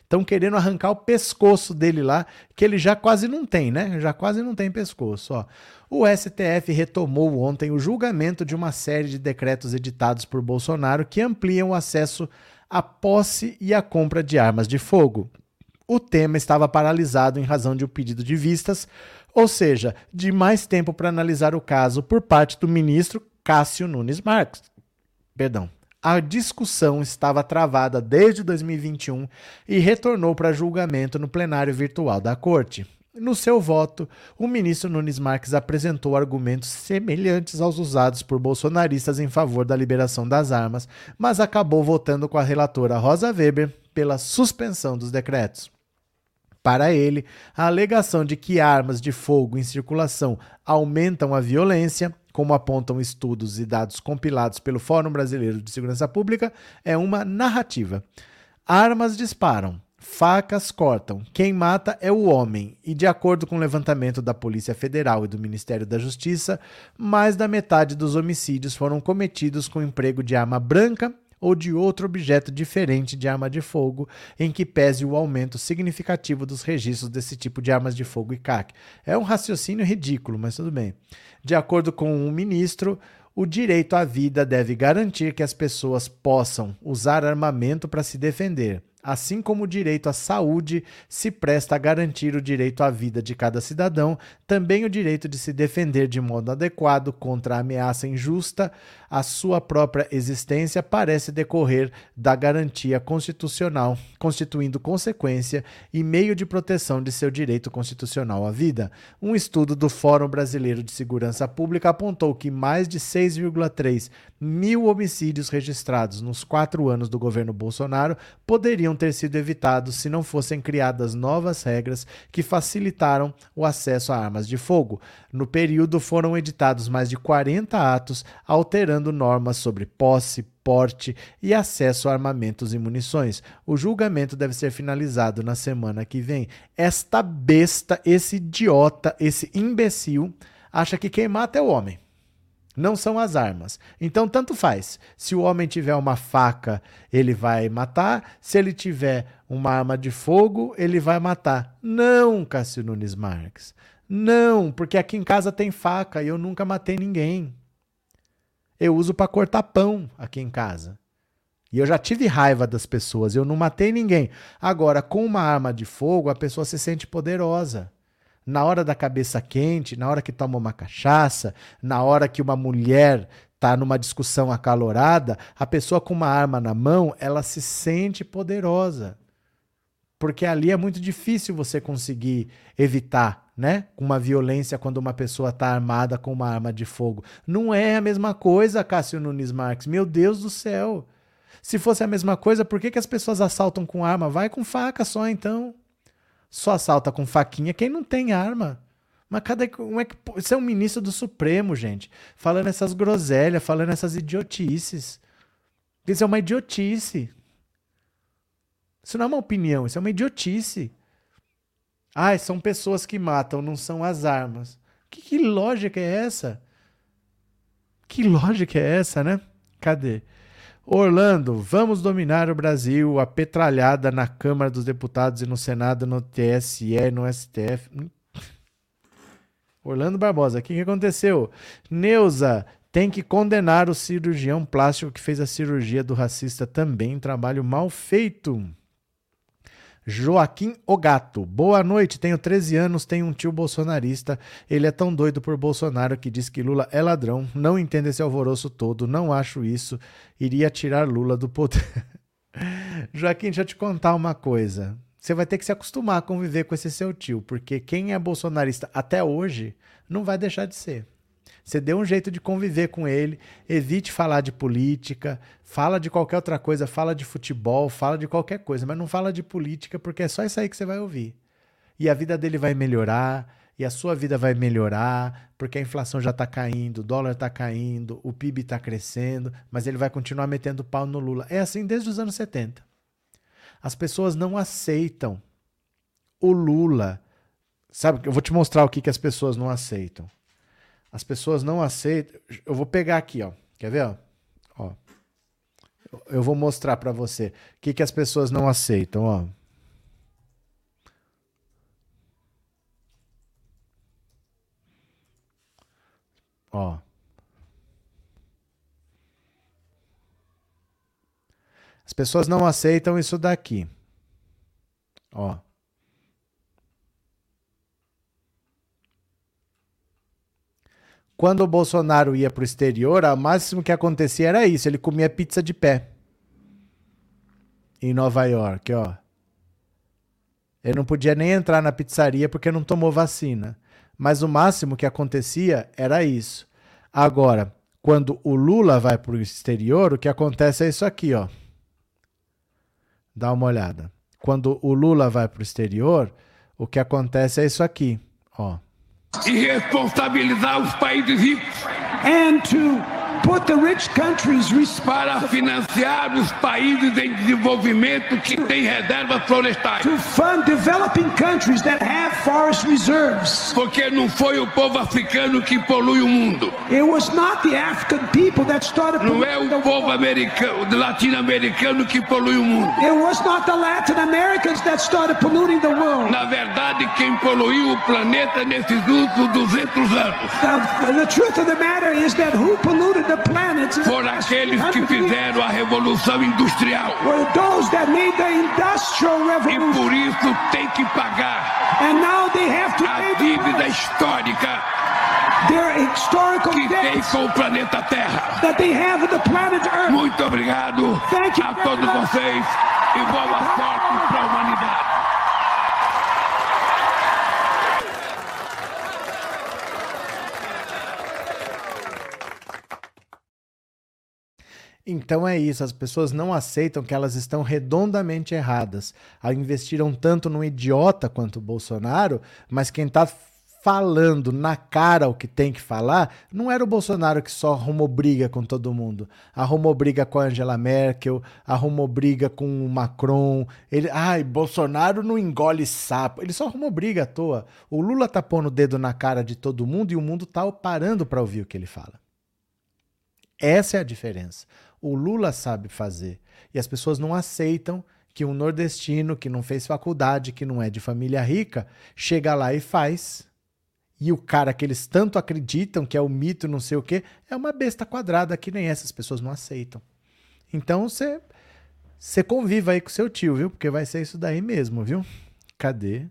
Estão querendo arrancar o pescoço dele lá, que ele já quase não tem, né? Já quase não tem pescoço. Ó. O STF retomou ontem o julgamento de uma série de decretos editados por Bolsonaro que ampliam o acesso à posse e à compra de armas de fogo. O tema estava paralisado em razão de um pedido de vistas, ou seja, de mais tempo para analisar o caso por parte do ministro Cássio Nunes Marques. Perdão. A discussão estava travada desde 2021 e retornou para julgamento no plenário virtual da Corte. No seu voto, o ministro Nunes Marques apresentou argumentos semelhantes aos usados por bolsonaristas em favor da liberação das armas, mas acabou votando com a relatora Rosa Weber pela suspensão dos decretos. Para ele, a alegação de que armas de fogo em circulação aumentam a violência, como apontam estudos e dados compilados pelo Fórum Brasileiro de Segurança Pública, é uma narrativa. Armas disparam, Facas cortam. Quem mata é o homem. E, de acordo com o levantamento da Polícia Federal e do Ministério da Justiça, mais da metade dos homicídios foram cometidos com emprego de arma branca ou de outro objeto diferente de arma de fogo, em que pese o aumento significativo dos registros desse tipo de armas de fogo e CAC. É um raciocínio ridículo, mas tudo bem. De acordo com o ministro, o direito à vida deve garantir que as pessoas possam usar armamento para se defender assim como o direito à saúde se presta a garantir o direito à vida de cada cidadão, também o direito de se defender de modo adequado contra a ameaça injusta à sua própria existência parece decorrer da garantia constitucional, constituindo consequência e meio de proteção de seu direito constitucional à vida. Um estudo do Fórum Brasileiro de Segurança Pública apontou que mais de 6,3 mil homicídios registrados nos quatro anos do governo Bolsonaro poderiam ter sido evitados se não fossem criadas novas regras que facilitaram o acesso a armas de fogo. No período foram editados mais de 40 atos alterando normas sobre posse, porte e acesso a armamentos e munições. O julgamento deve ser finalizado na semana que vem. Esta besta, esse idiota, esse imbecil, acha que quem mata é o homem não são as armas. Então, tanto faz. Se o homem tiver uma faca, ele vai matar. Se ele tiver uma arma de fogo, ele vai matar. Não, Cássio Nunes Marques. Não, porque aqui em casa tem faca e eu nunca matei ninguém. Eu uso para cortar pão aqui em casa. E eu já tive raiva das pessoas, eu não matei ninguém. Agora, com uma arma de fogo, a pessoa se sente poderosa na hora da cabeça quente, na hora que toma uma cachaça, na hora que uma mulher está numa discussão acalorada, a pessoa com uma arma na mão, ela se sente poderosa. Porque ali é muito difícil você conseguir evitar, né? Uma violência quando uma pessoa está armada com uma arma de fogo. Não é a mesma coisa, Cássio Nunes Marques. Meu Deus do céu. Se fosse a mesma coisa, por que, que as pessoas assaltam com arma? Vai com faca só então. Só assalta com faquinha quem não tem arma. Mas cada como é que isso é um ministro do Supremo, gente, falando essas groselhas, falando essas idiotices. Isso é uma idiotice. Isso não é uma opinião, isso é uma idiotice. Ah, são pessoas que matam, não são as armas. Que, que lógica é essa? Que lógica é essa, né? Cadê? Orlando, vamos dominar o Brasil, a petralhada na Câmara dos Deputados e no Senado, no TSE, no STF. Orlando Barbosa, o que, que aconteceu? Neuza, tem que condenar o cirurgião plástico que fez a cirurgia do racista também, trabalho mal feito. Joaquim Ogato. Boa noite, tenho 13 anos, tenho um tio bolsonarista. Ele é tão doido por Bolsonaro que diz que Lula é ladrão. Não entendo esse alvoroço todo, não acho isso. Iria tirar Lula do poder. Joaquim, deixa eu te contar uma coisa. Você vai ter que se acostumar a conviver com esse seu tio, porque quem é bolsonarista até hoje não vai deixar de ser. Você dê um jeito de conviver com ele, evite falar de política, fala de qualquer outra coisa, fala de futebol, fala de qualquer coisa, mas não fala de política porque é só isso aí que você vai ouvir. E a vida dele vai melhorar, e a sua vida vai melhorar, porque a inflação já está caindo, o dólar está caindo, o PIB está crescendo, mas ele vai continuar metendo pau no Lula. É assim desde os anos 70. As pessoas não aceitam o Lula. Sabe, eu vou te mostrar o que, que as pessoas não aceitam. As pessoas não aceitam. Eu vou pegar aqui, ó. Quer ver? Ó. ó. Eu vou mostrar para você o que, que as pessoas não aceitam, ó. Ó. As pessoas não aceitam isso daqui. Ó. Quando o Bolsonaro ia para o exterior, o máximo que acontecia era isso: ele comia pizza de pé. Em Nova York, ó. Ele não podia nem entrar na pizzaria porque não tomou vacina. Mas o máximo que acontecia era isso. Agora, quando o Lula vai para o exterior, o que acontece é isso aqui, ó. Dá uma olhada. Quando o Lula vai para o exterior, o que acontece é isso aqui, ó e responsabilizar os países ricos. And to put the rich countries para financiar os países em desenvolvimento que têm reservas florestais. To fund developing countries that have forest reserves. Porque não foi o povo africano que polui o mundo. It was not the African people that started Não é o povo americano, latino-americano que polui o mundo. It was not the Latin Americans that started polluting the world. Na verdade, quem poluiu o planeta nesses últimos 200 anos. The, the truth of the matter is that who polluted the foram aqueles que fizeram a Revolução Industrial. E por isso tem que pagar a dívida histórica que tem com o planeta Terra. Muito obrigado a todos vocês e boa sorte para a humanidade. Então é isso, as pessoas não aceitam que elas estão redondamente erradas. Investiram tanto num idiota quanto o Bolsonaro, mas quem está falando na cara o que tem que falar, não era o Bolsonaro que só arrumou briga com todo mundo. Arrumou briga com a Angela Merkel, arrumou briga com o Macron. Ele, ai, Bolsonaro não engole sapo. Ele só arrumou briga à toa. O Lula tá pondo o dedo na cara de todo mundo e o mundo tá parando para ouvir o que ele fala. Essa é a diferença o Lula sabe fazer. E as pessoas não aceitam que um nordestino que não fez faculdade, que não é de família rica, chega lá e faz. E o cara que eles tanto acreditam que é o mito, não sei o quê, é uma besta quadrada que nem essas pessoas não aceitam. Então você você conviva aí com seu tio, viu? Porque vai ser isso daí mesmo, viu? Cadê?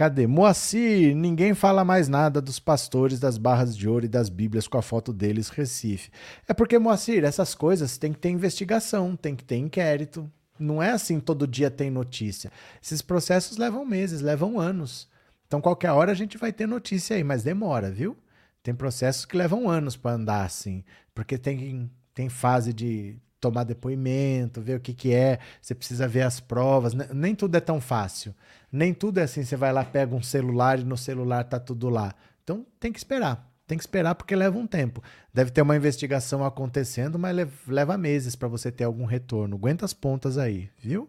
Cadê? Moacir, ninguém fala mais nada dos pastores das barras de ouro e das bíblias com a foto deles, Recife. É porque, Moacir, essas coisas tem que ter investigação, tem que ter inquérito. Não é assim todo dia tem notícia. Esses processos levam meses, levam anos. Então, qualquer hora a gente vai ter notícia aí, mas demora, viu? Tem processos que levam anos para andar assim, porque tem, tem fase de tomar depoimento, ver o que, que é, você precisa ver as provas. Nem tudo é tão fácil. Nem tudo é assim, você vai lá, pega um celular e no celular tá tudo lá. Então tem que esperar. Tem que esperar porque leva um tempo. Deve ter uma investigação acontecendo, mas leva meses para você ter algum retorno. Aguenta as pontas aí, viu?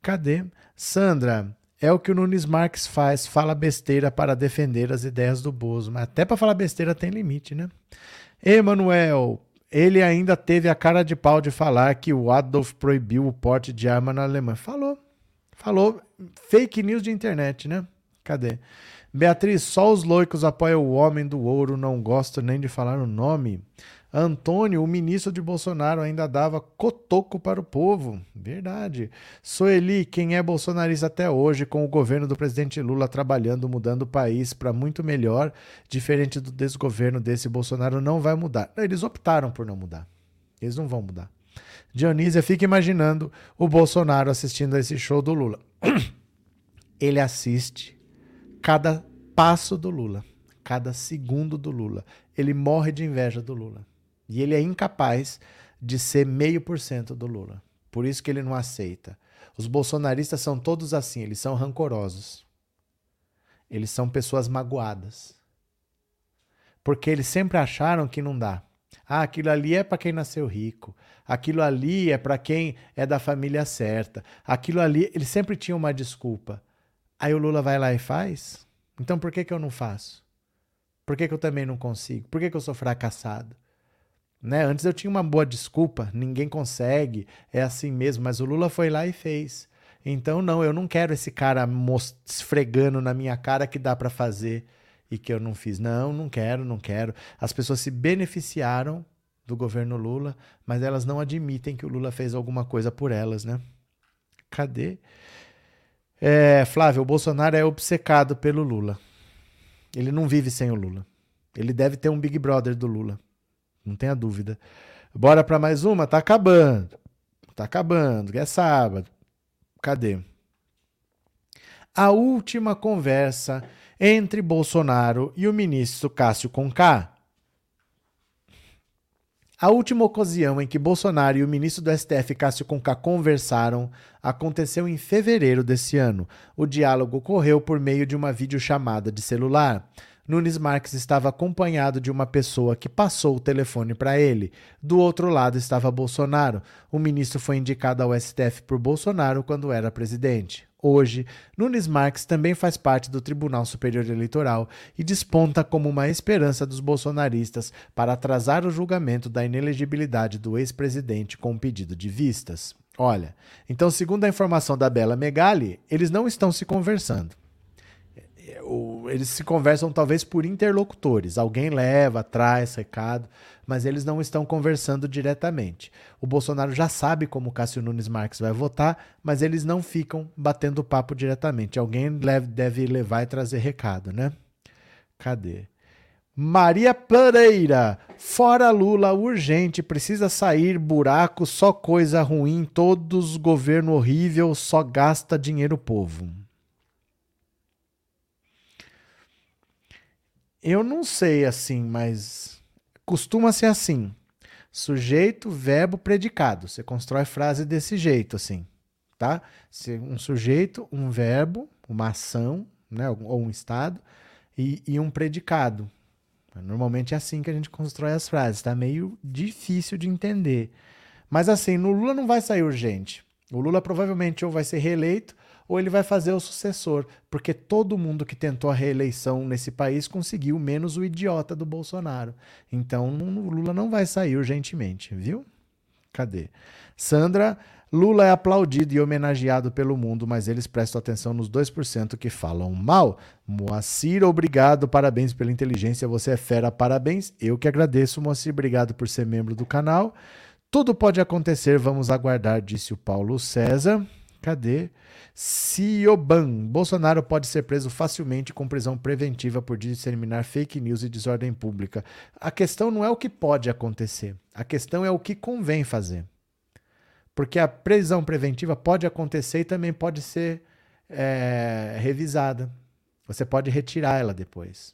Cadê? Sandra, é o que o Nunes Marques faz, fala besteira para defender as ideias do Bozo. Mas até para falar besteira tem limite, né? Emanuel, ele ainda teve a cara de pau de falar que o Adolf proibiu o porte de arma na Alemanha. Falou. Falou. Fake news de internet, né? Cadê? Beatriz, só os loicos apoiam o homem do ouro, não gosto nem de falar o nome. Antônio, o ministro de Bolsonaro, ainda dava cotoco para o povo. Verdade. Soeli, quem é bolsonarista até hoje, com o governo do presidente Lula trabalhando, mudando o país para muito melhor, diferente do desgoverno desse Bolsonaro, não vai mudar. Eles optaram por não mudar. Eles não vão mudar. Dionísia fica imaginando o Bolsonaro assistindo a esse show do Lula. Ele assiste cada passo do Lula, cada segundo do Lula. Ele morre de inveja do Lula. E ele é incapaz de ser meio por cento do Lula. Por isso que ele não aceita. Os bolsonaristas são todos assim, eles são rancorosos. Eles são pessoas magoadas. Porque eles sempre acharam que não dá. Ah, aquilo ali é para quem nasceu rico. Aquilo ali é para quem é da família certa. Aquilo ali, eles sempre tinham uma desculpa. Aí o Lula vai lá e faz? Então por que, que eu não faço? Por que, que eu também não consigo? Por que, que eu sou fracassado? Né? Antes eu tinha uma boa desculpa, ninguém consegue, é assim mesmo, mas o Lula foi lá e fez. Então, não, eu não quero esse cara esfregando na minha cara que dá para fazer e que eu não fiz. Não, não quero, não quero. As pessoas se beneficiaram do governo Lula, mas elas não admitem que o Lula fez alguma coisa por elas, né? Cadê? É, Flávio, o Bolsonaro é obcecado pelo Lula. Ele não vive sem o Lula. Ele deve ter um Big Brother do Lula. Não tenha dúvida. Bora para mais uma? Tá acabando. Tá acabando. É sábado. Cadê? A última conversa entre Bolsonaro e o ministro Cássio Conká. A última ocasião em que Bolsonaro e o ministro do STF Cássio Conká conversaram aconteceu em fevereiro desse ano. O diálogo ocorreu por meio de uma videochamada de celular. Nunes Marques estava acompanhado de uma pessoa que passou o telefone para ele. Do outro lado estava Bolsonaro. O ministro foi indicado ao STF por Bolsonaro quando era presidente. Hoje, Nunes Marques também faz parte do Tribunal Superior Eleitoral e desponta como uma esperança dos bolsonaristas para atrasar o julgamento da inelegibilidade do ex-presidente com pedido de vistas. Olha, então, segundo a informação da Bela Megali, eles não estão se conversando eles se conversam talvez por interlocutores. Alguém leva, traz recado, mas eles não estão conversando diretamente. O Bolsonaro já sabe como Cássio Nunes Marques vai votar, mas eles não ficam batendo papo diretamente. Alguém deve levar e trazer recado, né? Cadê? Maria Pereira, fora Lula, urgente, precisa sair, buraco, só coisa ruim, todos governo horrível, só gasta dinheiro povo. Eu não sei assim, mas costuma ser assim. Sujeito, verbo, predicado. Você constrói frase desse jeito, assim, tá? Um sujeito, um verbo, uma ação, né? Ou um estado e, e um predicado. Normalmente é assim que a gente constrói as frases. Tá meio difícil de entender. Mas assim, no Lula não vai sair urgente. O Lula provavelmente ou vai ser reeleito ou ele vai fazer o sucessor, porque todo mundo que tentou a reeleição nesse país conseguiu, menos o idiota do Bolsonaro. Então o Lula não vai sair urgentemente, viu? Cadê? Sandra, Lula é aplaudido e homenageado pelo mundo, mas eles prestam atenção nos 2% que falam mal. Moacir, obrigado, parabéns pela inteligência, você é fera, parabéns. Eu que agradeço, Moacir, obrigado por ser membro do canal. Tudo pode acontecer, vamos aguardar, disse o Paulo César. Cadê? Cioban. Bolsonaro pode ser preso facilmente com prisão preventiva por disseminar fake news e desordem pública. A questão não é o que pode acontecer. A questão é o que convém fazer. Porque a prisão preventiva pode acontecer e também pode ser é, revisada. Você pode retirar ela depois.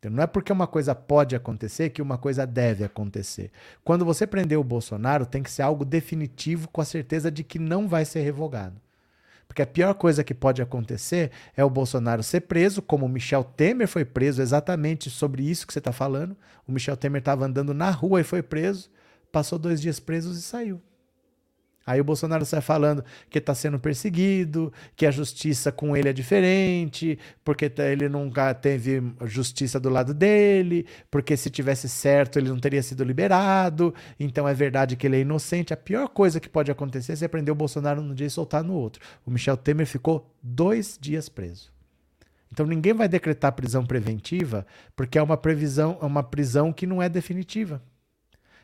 Então, não é porque uma coisa pode acontecer que uma coisa deve acontecer. Quando você prender o Bolsonaro, tem que ser algo definitivo com a certeza de que não vai ser revogado. Porque a pior coisa que pode acontecer é o Bolsonaro ser preso, como o Michel Temer foi preso, exatamente sobre isso que você está falando. O Michel Temer estava andando na rua e foi preso, passou dois dias presos e saiu. Aí o Bolsonaro sai falando que está sendo perseguido, que a justiça com ele é diferente, porque tá, ele nunca teve justiça do lado dele, porque se tivesse certo ele não teria sido liberado, então é verdade que ele é inocente. A pior coisa que pode acontecer é você prender o Bolsonaro num dia e soltar no outro. O Michel Temer ficou dois dias preso. Então ninguém vai decretar prisão preventiva porque é uma previsão, é uma prisão que não é definitiva.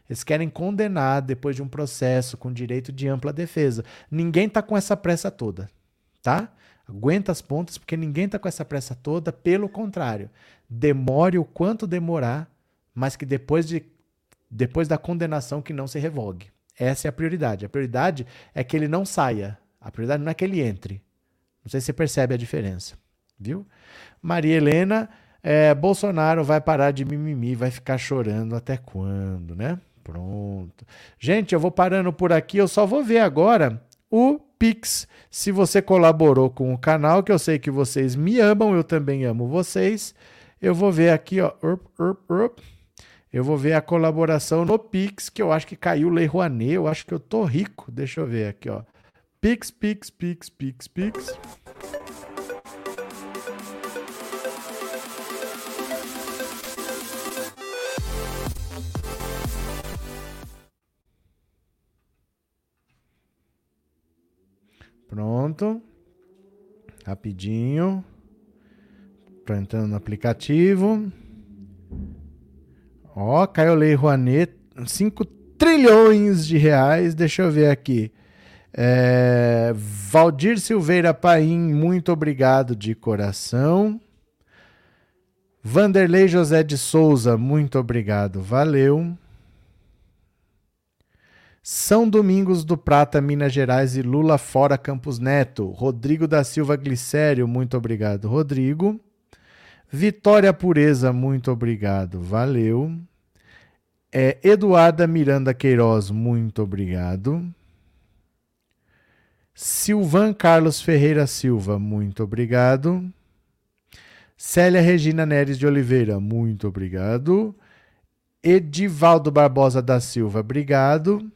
Eles querem condenar depois de um processo com direito de ampla defesa. Ninguém está com essa pressa toda, tá? Aguenta as pontas porque ninguém está com essa pressa toda. Pelo contrário, demore o quanto demorar, mas que depois de depois da condenação que não se revogue. Essa é a prioridade. A prioridade é que ele não saia. A prioridade não é que ele entre. Não sei se você percebe a diferença, viu? Maria Helena, é, Bolsonaro vai parar de mimimi, vai ficar chorando até quando, né? Pronto. Gente, eu vou parando por aqui. Eu só vou ver agora o Pix. Se você colaborou com o canal, que eu sei que vocês me amam, eu também amo vocês. Eu vou ver aqui, ó. Eu vou ver a colaboração no Pix, que eu acho que caiu Lei Rouanet. Eu acho que eu tô rico. Deixa eu ver aqui, ó. Pix, Pix, Pix, Pix, Pix. Pronto. Rapidinho. Tô entrando no aplicativo. Ó, caiu Lei Rouanet, 5 trilhões de reais. Deixa eu ver aqui. É, Valdir Silveira Paim, muito obrigado de coração. Vanderlei José de Souza, muito obrigado, valeu. São Domingos do Prata, Minas Gerais e Lula fora Campos Neto. Rodrigo da Silva Glicério, muito obrigado, Rodrigo. Vitória Pureza, muito obrigado, valeu. É, Eduarda Miranda Queiroz, muito obrigado. Silvan Carlos Ferreira Silva, muito obrigado. Célia Regina Neres de Oliveira, muito obrigado. Edivaldo Barbosa da Silva, obrigado.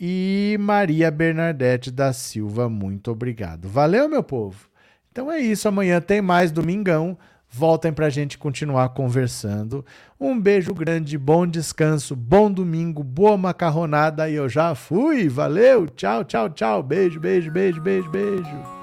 E Maria Bernadette da Silva, muito obrigado. Valeu, meu povo? Então é isso. Amanhã tem mais Domingão. Voltem para a gente continuar conversando. Um beijo grande, bom descanso, bom domingo, boa macarronada. E eu já fui. Valeu, tchau, tchau, tchau. Beijo, beijo, beijo, beijo, beijo.